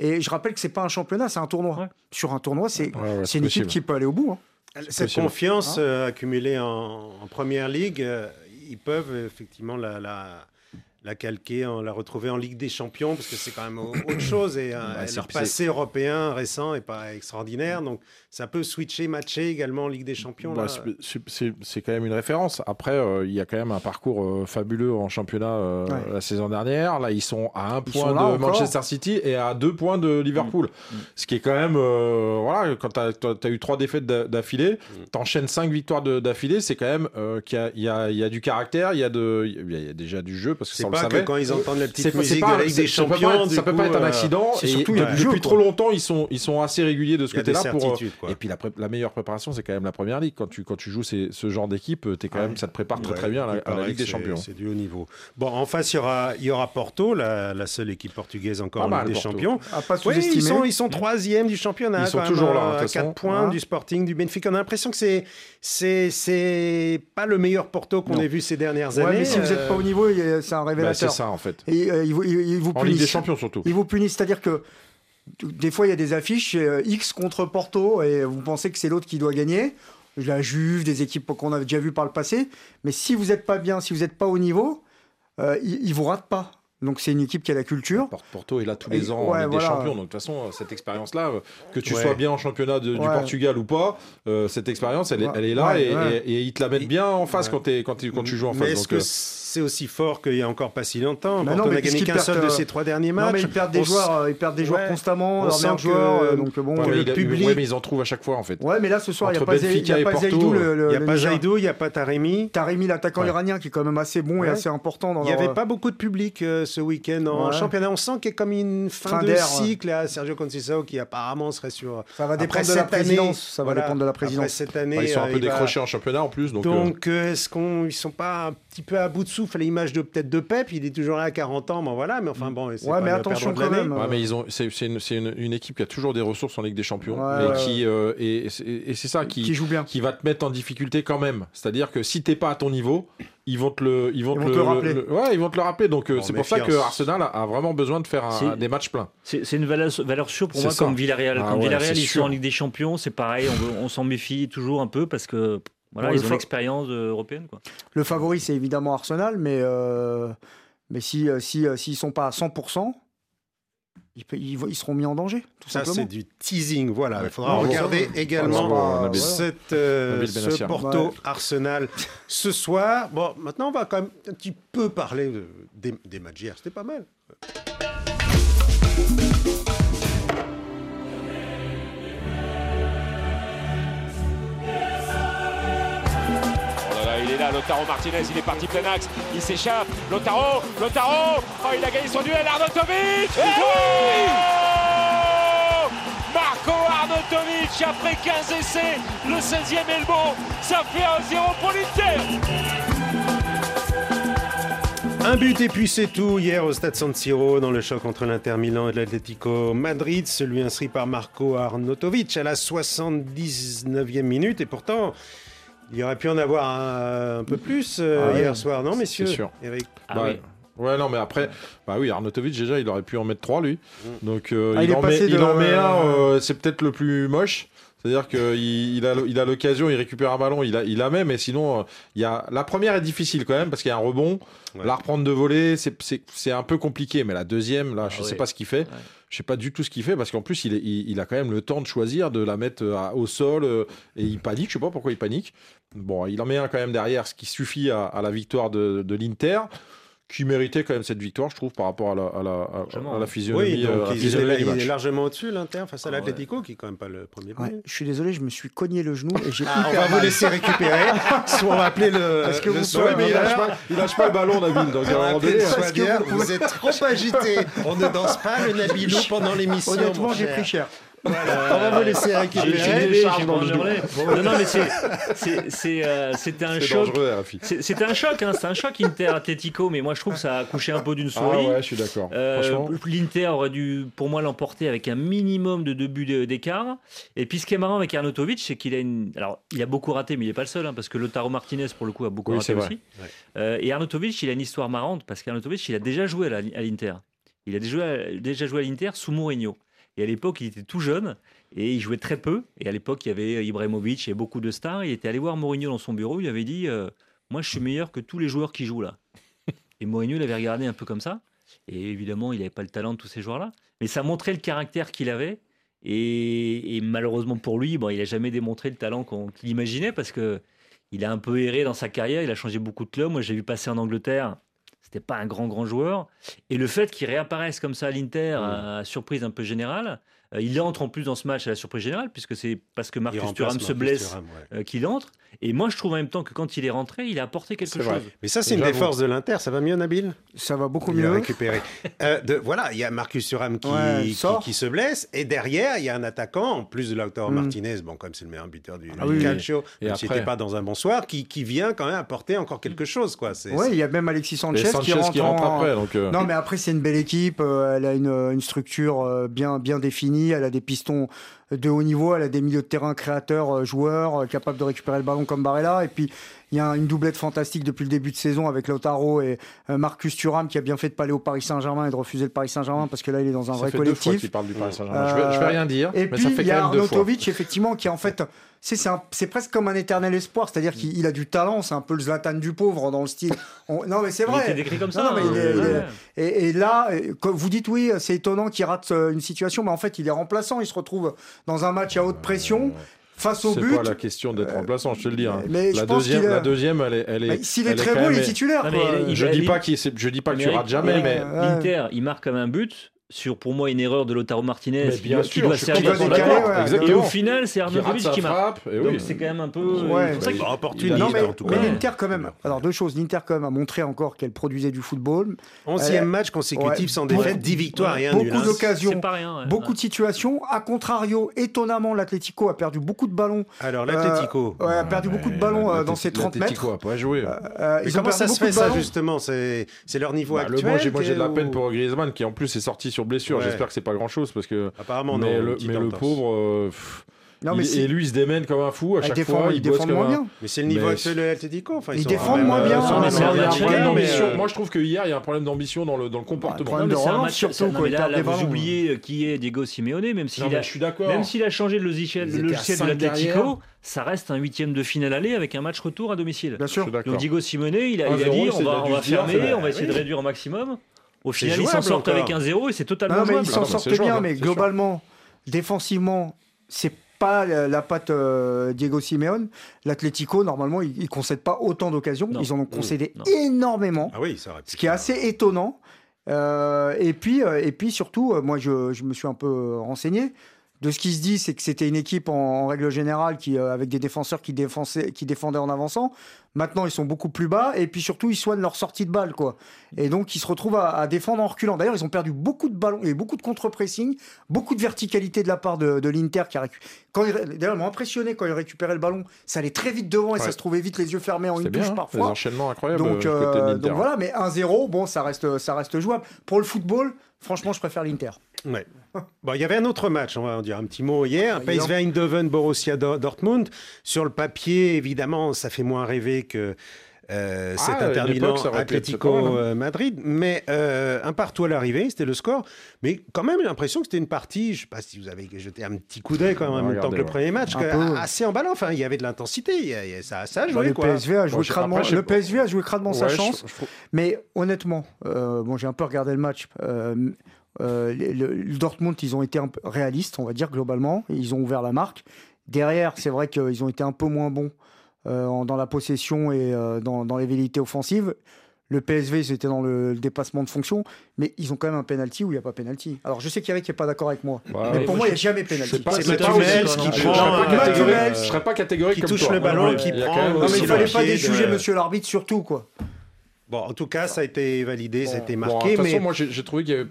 Et je rappelle que c'est pas un championnat, c'est un tournoi. Ouais. Sur un tournoi, c'est Ouais, ouais, c'est une équipe qui peut aller au bout. hein. Cette possible. confiance Hein euh, accumulée en, en première ligue, euh, ils peuvent euh, effectivement la, la, la calquer, en, la retrouver en Ligue des Champions, parce que c'est quand même au- <coughs> autre chose. Et euh, Bah, leur passé européen récent n'est pas extraordinaire. Donc ça peut switcher, matcher également en Ligue des Champions. Bah, c'est- quand même une référence. Après, euh, il y a quand même un parcours euh, fabuleux en championnat euh, Ouais. la saison dernière. Là, ils sont à un Ils point de encore. Manchester City et à deux points de Liverpool. Mm. Ce qui est quand même, euh, voilà, quand tu as, eu trois défaites d'a- d'affilée, Mm. t'enchaînes cinq victoires d'affilée, c'est quand même euh, qu'il y, a- il y, a, y a du caractère, il y, a de- y a déjà du jeu parce que pas que quand ils entendent la petite musique de la Ligue des ça peut pas Champions. ça peut pas être un euh, accident. et surtout, depuis trop longtemps, ils sont, ils sont assez réguliers de ce côté-là. pour euh. Et puis la, meilleure préparation, c'est quand même la première ligue. Quand tu, quand tu joues ce genre d'équipe, t'es quand même, ça te prépare très très bien à la, Ligue des Champions. C'est du haut niveau. Bon, en face, il y aura, il y aura Porto, la, seule équipe portugaise encore en Ligue des. Champions. Oui, ils sont, ils sont troisième du championnat. Ils sont toujours là, hein, de à toute 4 façon. points Hein. du Sporting, du Benfica. On a l'impression que c'est, c'est, c'est pas le meilleur Porto qu'on ait vu ces dernières années. mais si vous n'êtes Euh, pas au niveau, c'est un Bah, c'est ça en fait. Et euh, il vous, il- il vous En Ligue des punissent. Champions surtout. Ils vous punissent, c'est-à-dire que des fois il y a des affiches euh, X contre Porto et vous pensez que c'est l'autre qui doit gagner. La Juve, des équipes qu'on avait déjà vues par le passé. Mais si vous n'êtes pas bien, si vous n'êtes pas au niveau, euh, ils, ils vous ratent pas. Donc c'est une équipe qui a la culture. Porto- est là tous les ans en ouais, Ligue voilà. des Champions. Donc de toute façon, euh, cette expérience-là, euh, que tu Ouais. sois bien en championnat de- du. Portugal ou pas, euh, cette expérience, elle, est- Ouais, elle est là ouais, et, ouais. et- et ils te la mettent bien en face Ouais. quand, tu- quand tu joues en Mais face. est-ce que euh, c'est aussi fort qu'il y a encore pas si longtemps Bah Porto non, mais n'a gagné qu'un seul de ses trois derniers Non, matchs. mais ils perdent des On joueurs, euh, ils perdent des joueurs Ouais. constamment, On sent que- joueurs. euh, donc bon. le il a- public- ouais, mais ils en trouvent à chaque fois en fait. Ouais, mais là ce soir il n'y a pas, Zé- il n'y a pas. Zaidou, il n'y a pas Taremi. Taremi, l'attaquant iranien, qui est quand même assez bon et assez important Il n'y avait pas beaucoup de public ce week-end en Ouais. championnat. On sent qu'il y a comme une fin, Fin de cycle à Sergio Conceição qui apparemment serait sur. Ça va Après dépendre de la cette année, présidence. Ça va voilà, dépendre de la Après présidence. cette année, Enfin, ils sont un peu va- décrochés en championnat en plus. Donc, euh, Donc, euh, est-ce qu'ils ne sont pas un petit peu à bout de souffle à l'image de peut-être de Pep? Il est toujours là à 40 ans, bon voilà, mais enfin bon. c'est Ouais, pas mais attention quand même. Ouais, mais ils ont, c'est, une, c'est une- une équipe qui a toujours des ressources en Ligue des Champions Ouais, et qui euh, et, et c'est- et c'est ça qui, Qui joue bien. qui va te mettre en difficulté quand même. C'est-à-dire que si t'es pas à ton niveau, ils vont te le, ils vont Ils te vont le, te le rappeler. le- ouais, ils vont te le rappeler. Donc euh, c'est pour ça que. Arsenal a, a vraiment besoin de faire un- des matchs pleins. C'est une valeur, valeur sûre pour moi ça. comme Villarreal. Ah comme ouais, Villarreal, ils sûr. sont en Ligue des Champions, c'est pareil, on, s'en méfie toujours un peu parce que voilà, Bon, ils le ont l'expérience euh, européenne. Quoi. Le favori, c'est évidemment Arsenal, mais, euh, mais si, si, s'ils sont pas à 100%, ils, pe- ils, ils seront mis en danger, tout Ça, c'est du teasing. Voilà, il faudra regarder également cette, euh, ce Benatia. Porto Ouais. Arsenal ce soir. Bon, maintenant, on va quand même un petit peu parler de- des, des matchs d'hier. C'était pas mal. Il est là, Lotaro Martinez, il est parti plein axe, il s'échappe, Lotaro, Lotaro, oh il a gagné son duel, Arnautovic. Oh Marco Arnautovic, après 15 essais, le 16e est le bon, ça fait 1-0 pour l'Inter. Un but et puis c'est tout. Hier au stade San Siro dans le choc entre l'Inter Milan et l'Atlético Madrid, celui inscrit par Marco Arnautovic à la 79e minute. Et pourtant il y aurait pu en avoir un, un peu plus euh, Ah ouais. hier soir, non messieurs C'est sûr. Eric Ah Bah, oui. Ouais, non, mais après, bah oui, Arnautovic, déjà, il aurait pu en mettre 3, lui. Donc, euh, Ah, il en met, il en met un, euh, c'est peut-être le plus moche. C'est-à-dire qu'il il a, il a l'occasion, il récupère un ballon, il a, il la met, mais sinon, il y a... la première est difficile quand même, parce qu'il y a un rebond. Ouais. La reprendre de voler, c'est- un peu compliqué, mais la deuxième, là, je Ah sais ouais. pas ce qu'il fait. Je sais pas du tout ce qu'il fait, parce qu'en plus, il, a quand même le temps de choisir, de la mettre euh, au sol, euh, et il panique, je sais pas pourquoi il panique. Bon, il en met un quand même derrière, ce qui suffit à, la victoire de l'Inter, qui méritait quand même cette victoire, je trouve, par rapport à la, à la, à- Largement. à la physionomie, Oui, euh, donc il, physionomie est, il largement au-dessus, l'Inter, face à Ah ouais. l'Atlético, qui est quand même pas le premier but. Ouais, je suis désolé, je me suis cogné le genou et j'ai Ah, on va vous mal. laisser récupérer. <laughs> Soit on va appeler le, Parce que le vous mais il lâche, pas, il lâche pas le ballon, Nabil. Donc, vous- Vous êtes trop agité. On ne danse pas le Nabilou pendant l'émission. Honnêtement, j'ai cher. pris cher. Voilà, on va vous laisser récupérer. un. Non, non, mais c'est- c'est- c'est, euh, c'était un c'est choc. dangereux, Rafi. C'est- C'était un choc, hein, c'était un choc Inter Atletico, mais moi je trouve que ça a accouché un peu d'une Ah souris. ouais, je suis d'accord. Euh. L'Inter aurait dû, pour moi, l'emporter avec un minimum de deux buts d'écart. Et puis, ce qui est marrant avec Arnautovic, c'est qu'il a une. Alors, il a beaucoup raté, mais il n'est pas le seul, hein, parce que Lotaro Martinez, pour le coup, a beaucoup Oui, raté c'est aussi. Euh, et Arnautovic, il a une histoire marrante, parce qu'Arnautovic, il a déjà joué à l'Inter. Il a déjà joué à, déjà joué à l'Inter sous Mourinho. Et à l'époque, il était tout jeune et il jouait très peu. Et à l'époque, il y avait Ibrahimovic et beaucoup de stars. Il était allé voir Mourinho dans son bureau. Il avait dit euh, Moi, je suis meilleur que tous les joueurs qui jouent là. <laughs> Et Mourinho l'avait regardé un peu comme ça. Et évidemment, il n'avait pas le talent de tous ces joueurs-là. Mais ça montrait le caractère qu'il avait. Et, et malheureusement pour lui, bon, il n'a jamais démontré le talent qu'on- qu'il imaginait parce que il a un peu erré dans sa carrière. Il a changé beaucoup de clubs. Moi, j'ai vu passer en Angleterre. C'était pas un grand, grand joueur. Et le fait qu'il réapparaisse comme ça à l'Inter, à surprise un peu générale, euh, il entre en plus dans ce match à la surprise générale, puisque c'est parce que Il Marcus Thuram se blesse ouais. euh, qu'il entre. Et moi, je trouve en même temps que quand il est rentré, il a apporté quelque chose. vrai. Mais ça, c'est une des forces de l'Inter. Ça va mieux, Nabil? Ça va beaucoup Il a mieux. récupéré. <laughs> Euh, de, voilà, il y a Marcus Thuram qui, Ouais, il qui, sort. qui se blesse. Et derrière, il y a un attaquant, en plus de Lautaro Mm. Martinez, bon, comme c'est le meilleur buteur du, Ah du oui, oui. calcio, Et même s'il n'était pas dans un bon soir, qui, qui vient quand même apporter encore quelque chose. Quoi. Ouais, il y a même Alexis Sanchez, Sanchez qui rentre, en- après. Donc, euh, Non, mais après, c'est une belle équipe. euh, elle a une, une structure euh, bien, bien définie. Elle a des pistons de haut niveau. Elle a des milieux de terrain créateurs, euh, joueurs, euh, capables de récupérer le ballon comme Barella. Et puis, il y a une doublette fantastique depuis le début de saison avec Lautaro et euh, Marcus Thuram qui a bien fait de pas aller au Paris Saint-Germain et de refuser le Paris Saint-Germain parce que là, il est dans un ça vrai fait deux fois collectif. qu'il parle du Paris Saint-Germain. je, vais, je vais rien dire, Et mais puis, ça fait il y a. Arnautovic, effectivement, qui en fait, c'est c'est un- c'est presque comme un éternel espoir. C'est-à-dire qu'il il a du talent. C'est un peu le Zlatan du pauvre dans le style. On- Non, mais c'est Il vrai. était décrit comme ça. non, mais il est- il est- Ouais. et, et là, vous dites oui, c'est étonnant qu'il rate une situation, mais en fait, il est remplaçant. Il se retrouve dans un match à haute pression face au C'est but. pas la question d'être remplaçant, je te le dis. hein. mais La deuxième, a- la deuxième, elle est, elle est. Mais S'il est très bon, il est titulaire. Je il- dis il- pas c'est- je dis pas que tu rates jamais, mais. L'Inter, il marque comme un but sur pour moi une erreur de Lautaro Martinez Mais qui bien doit, sûr, qui doit servir apport. ouais, Et au final, c'est qui Arnautovic sa qui marque. Donc c'est quand même un peu. Ouais. c'est pour ça Bah, opportuniste, Non, mais, en tout mais cas. l'Inter quand même. Alors deux choses. L'Inter quand même a montré encore qu'elle produisait du football, Onzième Euh, match consécutif ouais, sans défaite, 10 victoires et un beaucoup nul. hein. d'occasions, beaucoup de situations. A contrario, étonnamment, l'Atlético a perdu beaucoup de ballons. Alors, l'Atlético. Ouais, a perdu beaucoup de ballons euh, dans ses 30 mètres. L'Atlético a pas joué. Euh, Mais ils ont comment ça se fait, ça, justement? C'est c'est leur niveau Bah, actuel moi, j'ai, de la peine ou- pour Griezmann qui en plus est sorti sur blessure. Ouais. J'espère que c'est pas grand chose parce que. Apparemment, mais non. le, mais le entorse. pauvre. euh, pff, Non, il- mais c'est- et lui, il se démène comme un fou à Ah, ils chaque défendent- fois. ils Il défendent comme moins un. bien. Mais c'est le niveau Mais- actuel de l'Atlético. Enfin, Ils sont défendent quand même, moins euh, bien. euh, Moi, je trouve que hier, il y a un problème d'ambition dans le, dans le comportement. problème Non, mais de c'est un relance, match surtout, il là, vous oubliez euh, qui est Diego Simeone, même s'il a, mais je suis d'accord. même s'il a changé le logiciel, Ils de derrière. ça reste un huitième de finale aller avec un match retour à domicile. Bien sûr. Donc Diego Simeone, il a, il a 1-0, dit on il va, on fermer, bah, on va essayer de réduire au maximum. Au final, il s'en sortent avec encore. 1-0 et c'est totalement Non, mais jouable. ils Ah s'en mais sortent bien, jouable, mais globalement, défensivement, c'est pas la, la patte euh, Diego Simeone. L'Atlético, normalement, ils, ils concèdent pas autant d'occasions. Ils en ont concédé Non. énormément, Ah oui, ça ce qui est assez étonnant. Euh, et puis, euh, et puis surtout, euh, moi, je, je me suis un peu euh, renseigné. De ce qui se dit, c'est que c'était une équipe en, en règle générale qui, euh, avec des défenseurs qui, défendaient en avançant. Maintenant, ils sont beaucoup plus bas et puis surtout, ils soignent leur sortie de balle, quoi. Et donc, ils se retrouvent à, à défendre en reculant. D'ailleurs, ils ont perdu beaucoup de ballons et beaucoup de contre-pressing, beaucoup de verticalité de la part de, de l'Inter qui a récu- quand ils- D'ailleurs, ils m'ont impressionné quand ils récupéraient le ballon. Ça allait très vite devant et ça se trouvait vite les yeux fermés en une bien, touche hein, parfois. enchaînements incroyables Donc, euh, côté de euh, donc voilà, mais 1-0, bon, ça reste, ça reste jouable. Pour le football, franchement, je préfère l'Inter. Ouais. Bon, il y avait un autre match, on va en dire un petit mot hier. PSV Eindhoven, Borussia Do- Dortmund. Sur le papier, évidemment, ça fait moins rêver que euh, Ah, cet à une Inter époque, Milan ça aurait pu être Atlético hein. euh, Madrid. Mais euh, un partout à l'arrivée, c'était le score. Mais quand même, j'ai l'impression que c'était une partie, je ne sais pas si vous avez jeté un petit coup d'œil quand même en même temps que le premier match, Un que- assez emballant. Enfin, il y avait de l'intensité, ça, ça a Bah, joué. le quoi. PSV a joué Bon, après, sais le. PSV a joué sa je- chance. je trouve- Mais honnêtement, euh, bon, j'ai un peu regardé le match. Euh, le, Dortmund, ils ont été un peu réalistes, on va dire globalement. Ils ont ouvert la marque. Derrière, c'est vrai qu'ils ont été un peu moins bons euh, dans la possession et euh, dans, dans les velléités offensives. Le PSV, c'était dans le, le dépassement de fonction, mais ils ont quand même un penalty où il n'y a pas penalty. Alors je sais qu'Eric n'est pas d'accord avec moi, mais pour moi, il n'y a jamais penalty. C'est je- qui je- je prend, serais pas catégorique- qui comme touche toi. le ballon, Ouais, qui prend, Non, mais il sur fallait pas pied les de- juger, ouais. monsieur l'arbitre, surtout quoi. Bon, en tout cas, ça a été validé, ça a été Bon, marqué. de toute mais façon, moi, j'ai trouvé qu'il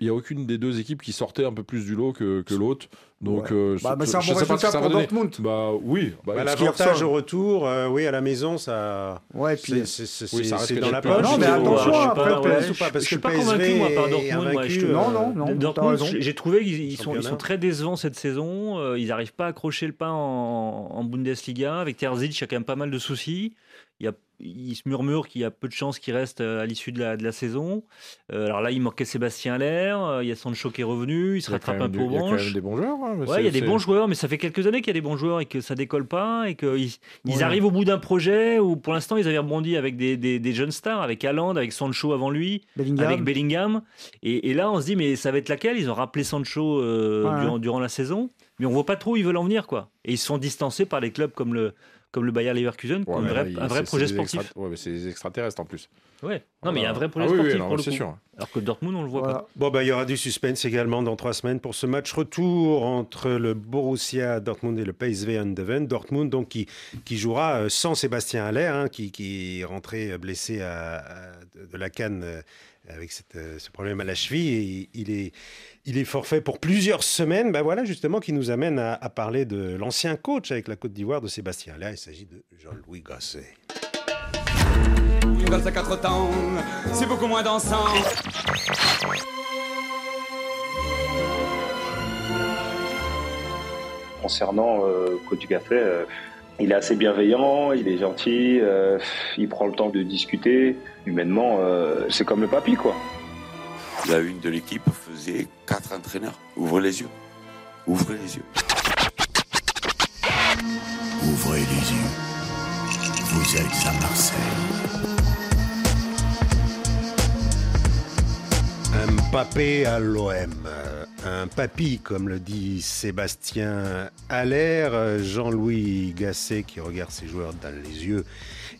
n'y a, aucune des deux équipes qui sortait un peu plus du lot que, que l'autre. Donc, Ouais. euh, Bah, bah, c'est un je bon sais pas ce que résultat pour. Dortmund. Bah oui. Bah, bah, l'avantage au retour, euh, oui, à la maison, ça. Ouais, puis C'est Oui, dans la poche. Non, mais attention, je suis après, je- ou pas, parce je suis que pas le convaincu moi par Dortmund. euh, Non, non, non. Dortmund, j'ai trouvé qu'ils ils sont, très décevants cette saison. Euh, ils n'arrivent pas à accrocher le pas en, en Bundesliga. Avec Terzic, il y a quand même pas mal de soucis. Il, y a, il se murmure qu'il y a peu de chances qu'il reste euh, à l'issue de la, de la saison. Euh, alors là, il manquait Sébastien Allaire. euh, Il y a Sancho qui est revenu. Il se Il rattrape un peu du- aux Il y a quand branches. même des bons joueurs. hein, Ouais, il y a des bons joueurs, mais ça fait quelques années qu'il y a des bons joueurs et que ça décolle pas et qu'ils ils Ouais. arrivent au bout d'un projet où pour l'instant ils avaient rebondi avec des, des- des jeunes stars, avec Haaland, avec Sancho avant lui, Bellingham. avec Bellingham. Et, et là on se dit mais ça va être laquelle? Ils ont rappelé Sancho euh, Ouais. durant, durant la saison, mais on voit pas trop où ils veulent en venir quoi. Et ils sont distancés par les clubs comme le comme le Bayer Leverkusen, Ouais, un vrai, là, il- un vrai c'est- projet sportif. extra- Ouais, mais c'est des extraterrestres en plus. Ouais. Non mais il y a un vrai projet Ah oui, oui, sportif non, pour le c'est coup. sûr. Alors que Dortmund on le voit Voilà. pas. Bon, bah, il y aura du suspense également dans trois semaines pour ce match retour entre le Borussia Dortmund et le PSV Eindhoven. Dortmund, donc, qui, qui jouera euh, sans Sébastien Haller, hein, qui, qui est rentré euh, blessé à, à- de, la canne euh, avec cette, ce problème à la cheville. Et il est, il est forfait pour plusieurs semaines. Ben voilà, justement, qui nous amène à, à parler de l'ancien coach avec la Côte d'Ivoire de Sébastien Haller. Il s'agit de Jean-Louis Gasset. Une valse à quatre temps, c'est beaucoup moins dansant. Concernant euh, Coach Gaffet, euh, il est assez bienveillant, il est gentil, euh, il prend le temps de discuter. Humainement, euh, c'est comme le papy, quoi. La une de l'équipe faisait quatre entraîneurs. Ouvrez les yeux. Ouvrez les yeux. Ouvrez les yeux. Vous êtes à Marseille. Un papé à l'OM, un papy, comme le dit Sébastien Allaire, Jean-Louis Gasset qui regarde ses joueurs dans les yeux.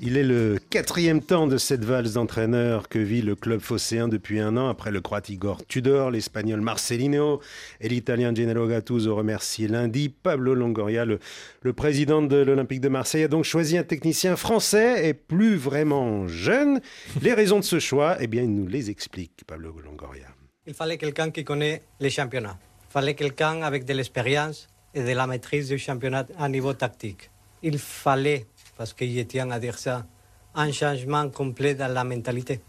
Il est le quatrième temps de cette valse d'entraîneur que vit le club phocéen depuis un an après le croate Igor Tudor, l'espagnol Marcelino et l'italien Gennaro Gattuso remercié lundi. Pablo Longoria, le, le président de l'Olympique de Marseille, a donc choisi un technicien français et plus vraiment jeune. Les raisons de ce choix, eh bien, il nous les explique, Pablo Longoria. Il fallait quelqu'un qui connaît les championnats. Il fallait quelqu'un avec de l'expérience et de la maîtrise du championnat à niveau tactique. Il fallait, parce que je tiens à dire ça, un changement complet dans la mentalité,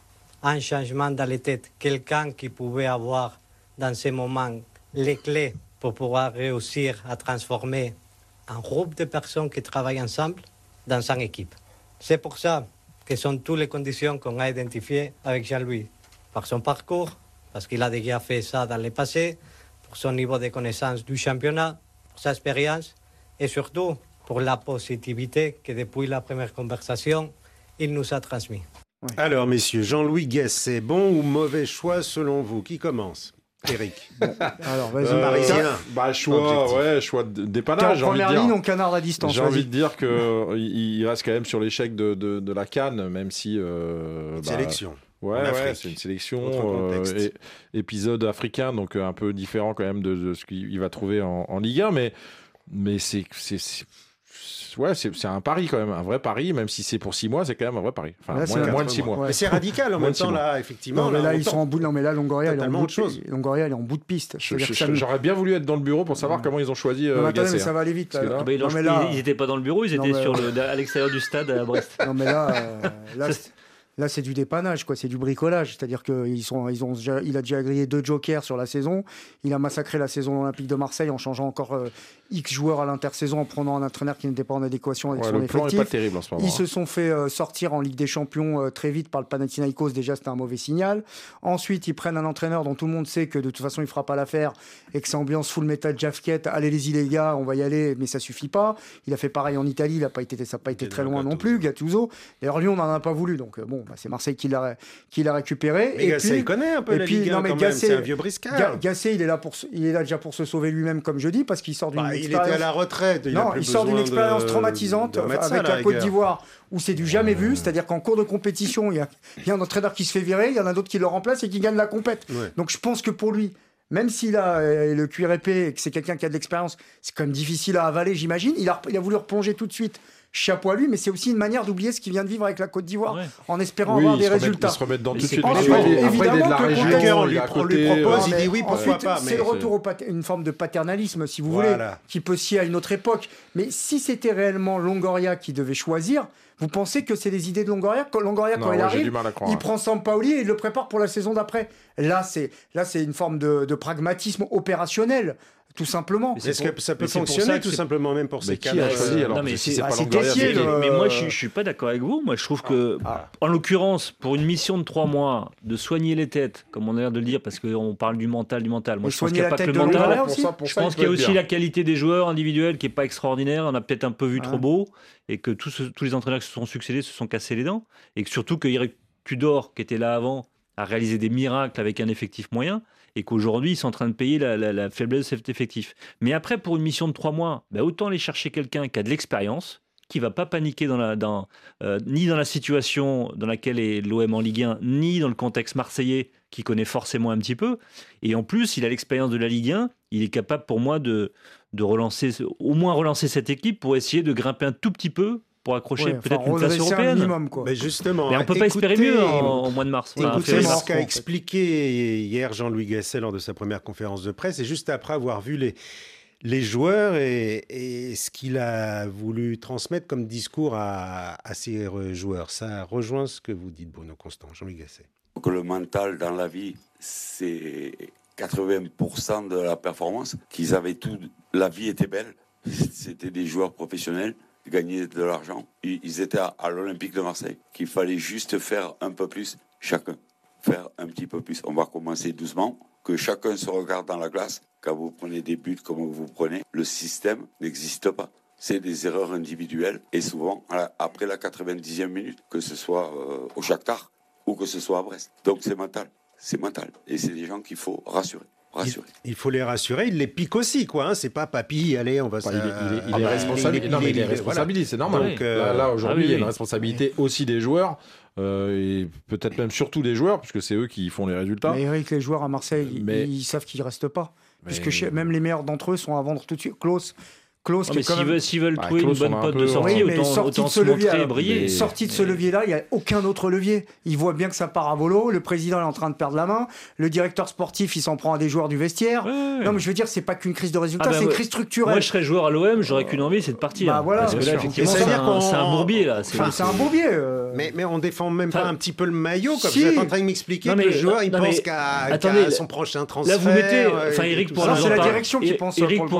un changement dans les têtes. Quelqu'un qui pouvait avoir dans ces moments les clés pour pouvoir réussir à transformer un groupe de personnes qui travaillent ensemble dans une équipe. C'est pour ça que sont toutes les conditions qu'on a identifiées avec Jean-Louis, par son parcours, parce qu'il a déjà fait ça dans le passé, pour son niveau de connaissance du championnat, pour sa expérience et surtout pour la positivité que depuis la première conversation, il nous a transmis. Alors, messieurs, Jean-Louis Gasset, bon ou mauvais choix selon vous? Qui commence? Eric. <laughs> Alors, vas-y. Euh, Parisien. Bah, choix, Objectif. ouais, choix de- dépannage. envie de première dire. ligne, on canarde à distance. J'ai envie de dire qu'il il reste quand même sur l'échec de, de, de la Cannes, même si. euh, Une bah, sélection. Ouais, c'est une sélection. Euh, et- épisode africain, donc euh, un peu différent quand même de, de ce qu'il va trouver en, en Ligue 1, mais, mais c'est. Ouais, c'est c'est un pari quand même, un vrai pari, même si c'est pour 6 mois, c'est quand même un vrai pari. Enfin, Là, c'est moins, moins de quatre 6 mois. mois. Mais c'est <laughs> radical en même de temps, là, effectivement. Non, mais là, on ils sont tente en bout. Non, mais là, Longoria, il est en bout autre chose. de... Longoria, il est en bout de piste. J'aurais bien voulu être dans le bureau pour savoir comment ils ont choisi euh, Non, mais mais ça hein. va aller vite. Là. là- ils Non, mais là- ils n'étaient pas dans le bureau, ils étaient sur le, à l'extérieur du stade à Brest. Non, mais là, euh, là, c'est- du dépannage, quoi. C'est du bricolage. C'est-à-dire qu'ils sont, ils ont, il a déjà grillé deux jokers sur la saison. Il a massacré la saison olympique de Marseille en changeant encore euh, X joueurs à l'intersaison, en prenant un entraîneur qui n'était pas en adéquation avec Ouais, son le plan est effectif. pas terrible en ce moment, Ils hein. se sont fait euh, sortir en Ligue des Champions euh, très vite par le Panathinaikos. Déjà, c'était un mauvais signal. Ensuite, ils prennent un entraîneur dont tout le monde sait que de toute façon, il fera pas l'affaire et que c'est ambiance full metal jacket. Allez-y les gars, on va y aller, mais ça suffit pas. Il a fait pareil en Italie. Il a pas été, ça n'a pas été très loin non plus. Gattuso. D'ailleurs, lui, on n'en a pas voulu. Donc euh, bon, bah, c'est Marseille qui l'a qui l'a récupéré. Mais Gasset, il connaît un peu et la puis, Ligue 1 non, mais quand même, Gasset- c'est un vieux briscard. Ga- Gasset, il est là pour, il est là déjà pour se sauver lui-même, comme je dis, parce qu'il sort d'une Bah, il expérience- était à la retraite, il a non, plus il sort d'une expérience de- traumatisante de remettre ça, avec la Côte d'Ivoire où c'est du jamais vu, c'est-à-dire qu'en cours de compétition, il y, a, il y a un entraîneur qui se fait virer, il y en a d'autres qui le remplacent et qui gagnent la compète. Donc je pense que pour lui, même s'il a euh, le cuir épais et que c'est quelqu'un qui a de l'expérience, c'est quand même difficile à avaler, j'imagine. Il a, il a voulu replonger tout de suite. Chapeau à lui, mais c'est aussi une manière d'oublier ce qu'il vient de vivre avec la Côte d'Ivoire en espérant Oui, avoir des remettent- résultats. ils se remettent dans tout de suite. ensuite, Après, il est- après, il est de évidemment la que région, Contexte- on lui- on lui propose, il dit oui, pourquoi ensuite, pas, C'est le retour pat- une forme de paternalisme, si vous Voilà. voulez, qui peut scier à une autre époque. Mais si c'était réellement Longoria qui devait choisir, vous pensez que c'est les idées de Longoria Quand Longoria, Non, quand il arrive, à croire, il prend Sampaoli et il le prépare pour la saison d'après. Là, c'est là, c'est une forme de, de pragmatisme opérationnel, tout simplement. Est-ce que ça peut fonctionner tout simplement même pour ces choisi, euh, mais ah, Mais moi, je, je suis pas d'accord avec vous. Moi, je trouve que, en l'occurrence, pour une mission de trois mois, de soigner les têtes, comme on a l'air de le dire, parce qu'on parle du mental, du mental. Moi, je pense qu'il n'y a pas que le mental. Je pense il qu'il y a aussi la qualité des joueurs individuels qui est pas extraordinaire. On a peut-être un peu vu trop beau et que tous, les entraîneurs qui se sont succédés se sont cassés les dents et que surtout que Tudor, qui était là avant, a réalisé des miracles avec un effectif moyen et qu'aujourd'hui ils sont en train de payer la, la- faiblesse de cet effectif. Mais après, pour une mission de trois mois, bah, autant aller chercher quelqu'un qui a de l'expérience, qui va pas paniquer dans la, dans, euh, ni dans la situation dans laquelle est l'OM en Ligue 1, ni dans le contexte marseillais qui connaît forcément un petit peu. Et en plus, il a l'expérience de la Ligue 1. Il est capable pour moi de, de relancer, au moins relancer cette équipe pour essayer de grimper un tout petit peu pour accrocher Ouais, peut-être une place européenne. minimum, quoi. Mais justement, Mais on peut pas espérer mieux en, en mois de mars. Écoutez ce qu'a expliqué hier Jean-Louis Gasset lors de sa première conférence de presse, et juste après avoir vu les, les joueurs et, et ce qu'il a voulu transmettre comme discours à, à ses joueurs. Ça rejoint ce que vous dites, Bruno Constant, Jean-Louis Gasset. que le mental dans la vie, c'est 80% de la performance. Qu'ils avaient tout, la vie était belle. C'était des joueurs professionnels, gagnaient de l'argent. Ils étaient à, l'Olympique de Marseille. Qu'il fallait juste faire un peu plus chacun. Faire un petit peu plus. On va commencer doucement. Que chacun se regarde dans la glace. Quand vous prenez des buts comme vous prenez, le système n'existe pas. C'est des erreurs individuelles et souvent après la 90e minute, que ce soit euh, au Shakhtar ou que ce soit à Brest. Donc c'est mental, c'est mental. Et c'est des gens qu'il faut rassurer. Rassurer. Il faut les rassurer, il les pique aussi, quoi. hein. C'est pas papy, allez, on va Bah, se. il est, il est- il Ah est bah, responsabilisé, c'est normal. Donc, euh, là, là, aujourd'hui, ah oui, il y a une oui. responsabilité aussi des joueurs, euh, et peut-être même surtout des joueurs, puisque c'est eux qui font les résultats. Mais Eric, les joueurs à Marseille, ils- Mais- ils, savent qu'ils restent pas. Puisque Mais- même les meilleurs d'entre eux sont à vendre tout de suite. Klaus, Klaus mais s'ils même- veulent, Bah, trouver une Klaus, on bonne pote peu- de Oui, sortie, mais autant, sorti autant de se ce levier, montrer et briller. mais- Sorti de ce levier-là, il n'y a aucun autre levier. Il voit bien que ça part à volo. Le président est en train de perdre la main. Le directeur sportif, il s'en prend à des joueurs du vestiaire. Ouais. Non, mais je veux dire, c'est pas qu'une crise de résultats, Ah bah c'est une crise structurelle. Moi, je serais joueur à l'OM, j'aurais qu'une envie, c'est de partir. Bah voilà, Parce que bien là, sûr. effectivement, Mais ça c'est un, un bourbier, là. C'est Enfin, un bourbier. euh. Mais, mais on défend même pas un petit peu le maillot, comme si. vous êtes en train de m'expliquer Non, que mais- le joueur, il pense mais- qu'à son prochain transfert. Là, vous mettez. euh, Enfin, Eric pourra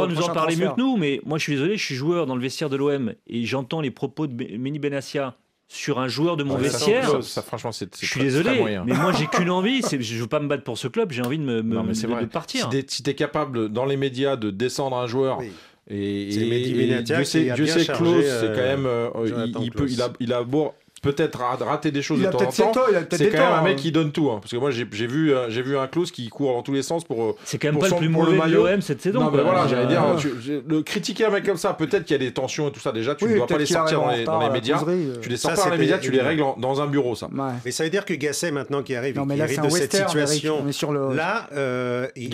nous en parler. mieux que nous, mais moi, je suis désolé, je suis joueur dans le vestiaire de l'OM et j'entends les propos de Mini Benassia sur un joueur de mon Ouais, ça, vestiaire. ça, ça, franchement, c'est. c'est Je suis très- très désolé, moyen. mais moi j'ai qu'une <laughs> envie, c'est je veux pas me battre pour ce club, j'ai envie de me, me- Non, mais c'est de- vrai. de partir. Si tu es capable, dans les médias, de descendre un joueur. Oui. Et, C'est et- et Dieu sait, a Dieu sait Klaus, euh, c'est quand même. euh, il, il peut, il, a, il a beau peut-être ra- rater des choses Il de temps en temps. torts, il a peut-être C'est quand même un mec hein. qui donne tout. hein. parce que moi, j'ai j'ai vu, euh, j'ai vu un Klaus qui court dans tous les sens pour. euh, C'est quand même pour pas son- le plus mauvais de maillot. l'OM cette saison. Non, mais voilà, j'allais dire, Euh, tu- le critiquer un mec comme ça, peut-être qu'il y a des tensions et tout ça. Déjà, tu Oui, ne dois pas les sortir dans les, dans la médias. euh. Tu les Ça, sors pas dans les médias, tu les règles en- dans un bureau, ça. Ouais. Mais ça veut dire que Gasset, maintenant qui arrive, Non, mais hérite de cette situation, le. là, euh, il,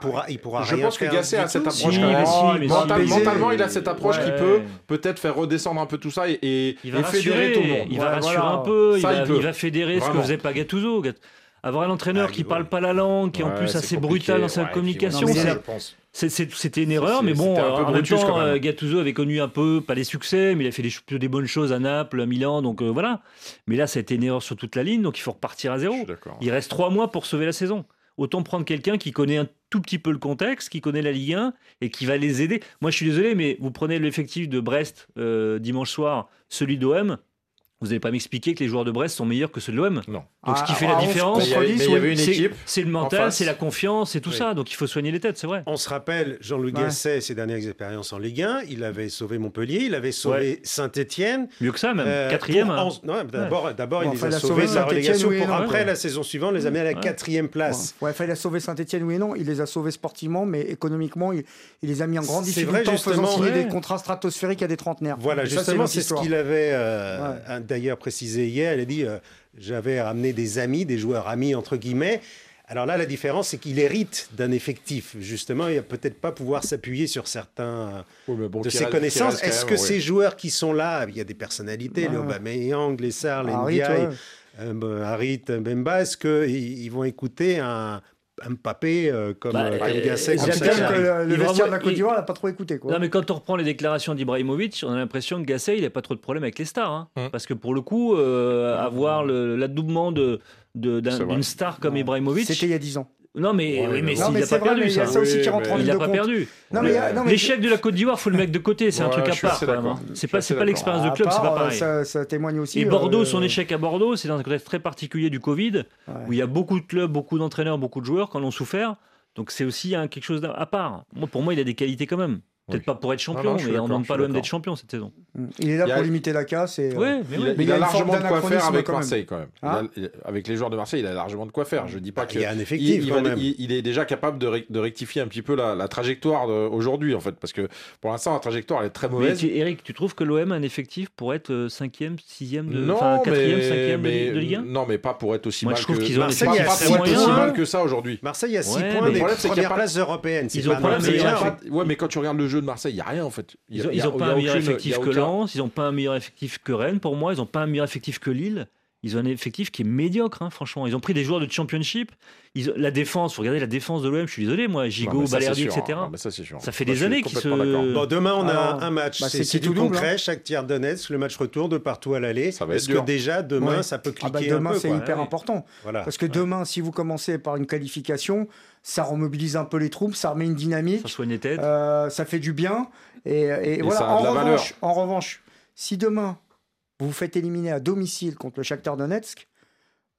pourra, il pourra Je pense que Gasset a cette approche mentalement, il a cette approche qui peut peut-être faire redescendre un peu tout ça et, fédérer tout le monde. Voilà. un peu, il va, il peut. il va fédérer ce que faisait pas Gattuso. Avoir un entraîneur Ah, qui ouais. parle pas la langue, qui est en plus assez compliqué. brutal dans sa Ouais, communication, C'était une erreur, mais bon, c'était un peu en même temps, quand même. euh, Gattuso avait connu un peu, pas les succès, mais il a fait des, plutôt des bonnes choses à Naples, à Milan, donc euh, voilà. Mais là, ça a été une erreur sur toute la ligne, donc il faut repartir à zéro. Il reste trois mois pour sauver la saison. Autant prendre quelqu'un qui connaît un tout petit peu le contexte, qui connaît la Ligue 1 et qui va les aider. Moi, je suis désolé, mais vous prenez l'effectif de Brest euh, dimanche soir, celui d'OM. Vous n'allez pas m'expliquer que les joueurs de Brest sont meilleurs que ceux de l'OM. Non. Donc ce qui Ah, fait ah, la se différence, c'est- le en mental, c'est la confiance, c'est tout Oui. ça. Donc il faut soigner les têtes, c'est vrai. On se rappelle Jean-Louis Ouais. Gasset, ses dernières expériences en Ligue 1. Il avait sauvé Montpellier, il avait sauvé Saint-Etienne. Mieux que ça, même. Quatrième, hein. D'abord, d'abord Bon, il les a sauvés sauvé de la Saint-Étienne, relégation oui et pour non. après Ouais. la saison suivante les amener à la quatrième place. Ouais, il a sauvé Saint-Etienne, oui et non. Il les a sauvés sportivement, mais économiquement, il, il les a mis en grande C'est difficulté vrai, en faisant signer des contrats stratosphériques à des trentenaires. Voilà, justement, c'est ce qu'il avait euh, d'ailleurs précisé hier. Il a dit euh, J'avais ramené des amis, des joueurs amis, entre guillemets. Alors là, la différence, c'est qu'il hérite d'un effectif. Justement, il va peut-être pas pouvoir s'appuyer sur certains bon, de ses reste- connaissances. Est-ce que ces joueurs qui sont là, il y a des personnalités, Ouais. les Aubameyang, les Sarr, les Harit, Ndiaye, euh, Harit, Bemba, est-ce qu'ils ils vont écouter un Mbappé euh, comme, Bah, euh, comme euh, Gasset, comme le, le vestiaire de la Côte il- d'Ivoire n'a pas trop écouté. Quoi. Non, mais quand on reprend les déclarations d'Ibrahimovic, on a l'impression que Gasset, il n'a pas trop de problème avec les stars. hein. Hum. Parce que pour le coup, euh, avoir de, de- vrai. d'une star comme Ibrahimovic. C'était il y a 10 ans. Non, mais, Ouais, Non, mais n'a pas vrai, perdu mais il ça. ça aussi Oui, qui rentre mais en Il n'a pas compte. perdu. Il L'échec de la Côte d'Ivoire, faut le mettre de côté. C'est un truc à part hein. C'est pas, pas l'expérience de club, c'est pas part, euh, pareil. Ça, ça témoigne aussi. Et Bordeaux, euh, son échec à Bordeaux, c'est dans un contexte très particulier du Covid, où il y a beaucoup de clubs, beaucoup d'entraîneurs, beaucoup de joueurs qui en ont souffert. Donc c'est aussi hein, quelque chose à part. Moi, pour moi, il a des qualités quand même. Peut-être Oui. pas pour être Non, champion, non, je suis mais on demande pas l'OM d'être champion cette saison. Il est là Il y a- pour limiter la casse. Et, euh, Ouais, mais Il, oui. a, Mais il il y a a une forme largement de quoi faire avec quand. Marseille quand même. Hein avec les joueurs de Marseille, il a largement de quoi faire. Je dis pas que il y a un effectif, il, il quand va- même. il- il est déjà capable de, ré- de rectifier un petit peu la, la trajectoire aujourd'hui en fait, parce que pour l'instant la trajectoire elle est très Mais mauvaise. tu- Eric, tu trouves que l'OM a un effectif pour être 5e, 6e, de, non, enfin 4e, mais, 5e mais- de, Ligue 1 non, mais pas pour être aussi Moi, mal je trouve que qu'ils ont un Marseille, pas, points. mal que ça aujourd'hui. Marseille a 6 Ouais, points mais le des problème, c'est qu'il y a premières pas- places européennes. Ils ont effectif. Ouais, mais quand tu regardes le jeu de Marseille, il y a rien en fait. Il y a- Ils n'ont pas a un meilleur effectif que Lens, ils n'ont pas un meilleur effectif que Rennes pour moi, ils n'ont pas un meilleur effectif que Lille. Ils ont un effectif qui est médiocre, hein, franchement. Ils ont pris des joueurs de championship. Ils ont- La défense, faut regarder la défense de l'OM, je suis désolé, moi, Gigot, Balerdi, etc. hein. Non, mais ça, c'est sûr. Ça fait Moi, des années qu'ils se. Bon, demain, on a Alors, un match. bah, c'est du concret. Chaque tiers Donetsk, le match retour de partout à l'aller. Est-ce que déjà, demain, Ouais. ça peut Ah bah, cliquer un demain, peu c'est hyper Ouais. important. Voilà. Parce que demain, si vous commencez par une qualification, ça remobilise un peu les troupes, ça remet une dynamique, Ça soigne les têtes. euh, ça fait du bien. Et, voilà. revanche, en revanche, si demain, vous vous faites éliminer à domicile contre le Shakhtar Donetsk,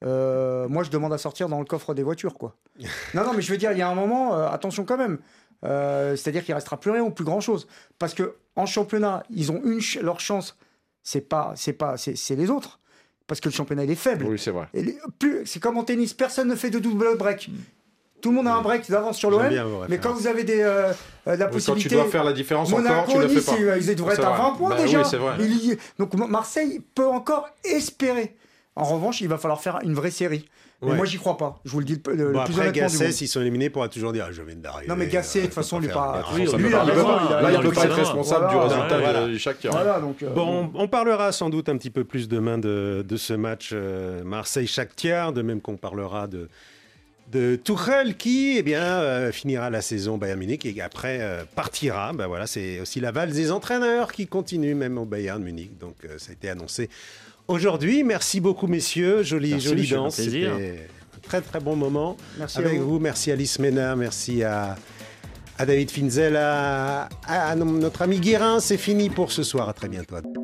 euh, moi, je demande à sortir dans le coffre des voitures. quoi. <laughs> non, non, mais je veux dire, il y a un moment, euh, attention quand même. Euh, C'est-à-dire qu'il restera plus rien ou plus grand-chose. Parce que en championnat, ils ont une ch- leur chance, c'est pas, c'est pas, c'est les autres. Parce que le championnat, il est faible. Oui, c'est vrai. C'est comme en tennis, personne ne fait de double break. Tout le monde a un break d'avance sur l'OM, mais quand vous avez des, euh, euh, la Oui, Quand tu possibilité. dois faire la différence encore, Monaco, tu ne le fais Nice, pas. ils- ils devraient être à vrai. 20 points Bah déjà. oui, vrai. Il Donc Marseille peut encore espérer. En revanche, il va falloir faire une vraie série. Mais Ouais. moi, j'y crois pas. Je vous le dis le, Bon, plus après, Gasset, s'ils sont éliminés, pourra toujours dire ah, Je viens d'arriver. Non, mais Gasset, de toute façon, lui, lui, il a pas- raison, Là, il peut pas être raison. responsable du résultat Voilà. de chaque. Voilà, donc. euh, Bon, on parlera sans doute un petit peu plus demain de, de ce match euh, Marseille-Shakhtar, de même qu'on parlera de, de Tuchel qui eh bien, euh, finira la saison au Bayern Munich et après euh, partira. Ben voilà, c'est aussi la valse des entraîneurs qui continue même au Bayern Munich. Donc euh, ça a été annoncé aujourd'hui. Merci beaucoup messieurs, jolie, Merci, jolie danse. plaisir. C'était un très très bon moment Merci à avec vous. vous. Merci Alice Ménard, merci à, à David Finzel, à, à notre ami Guérin. C'est fini pour ce soir. À très bientôt.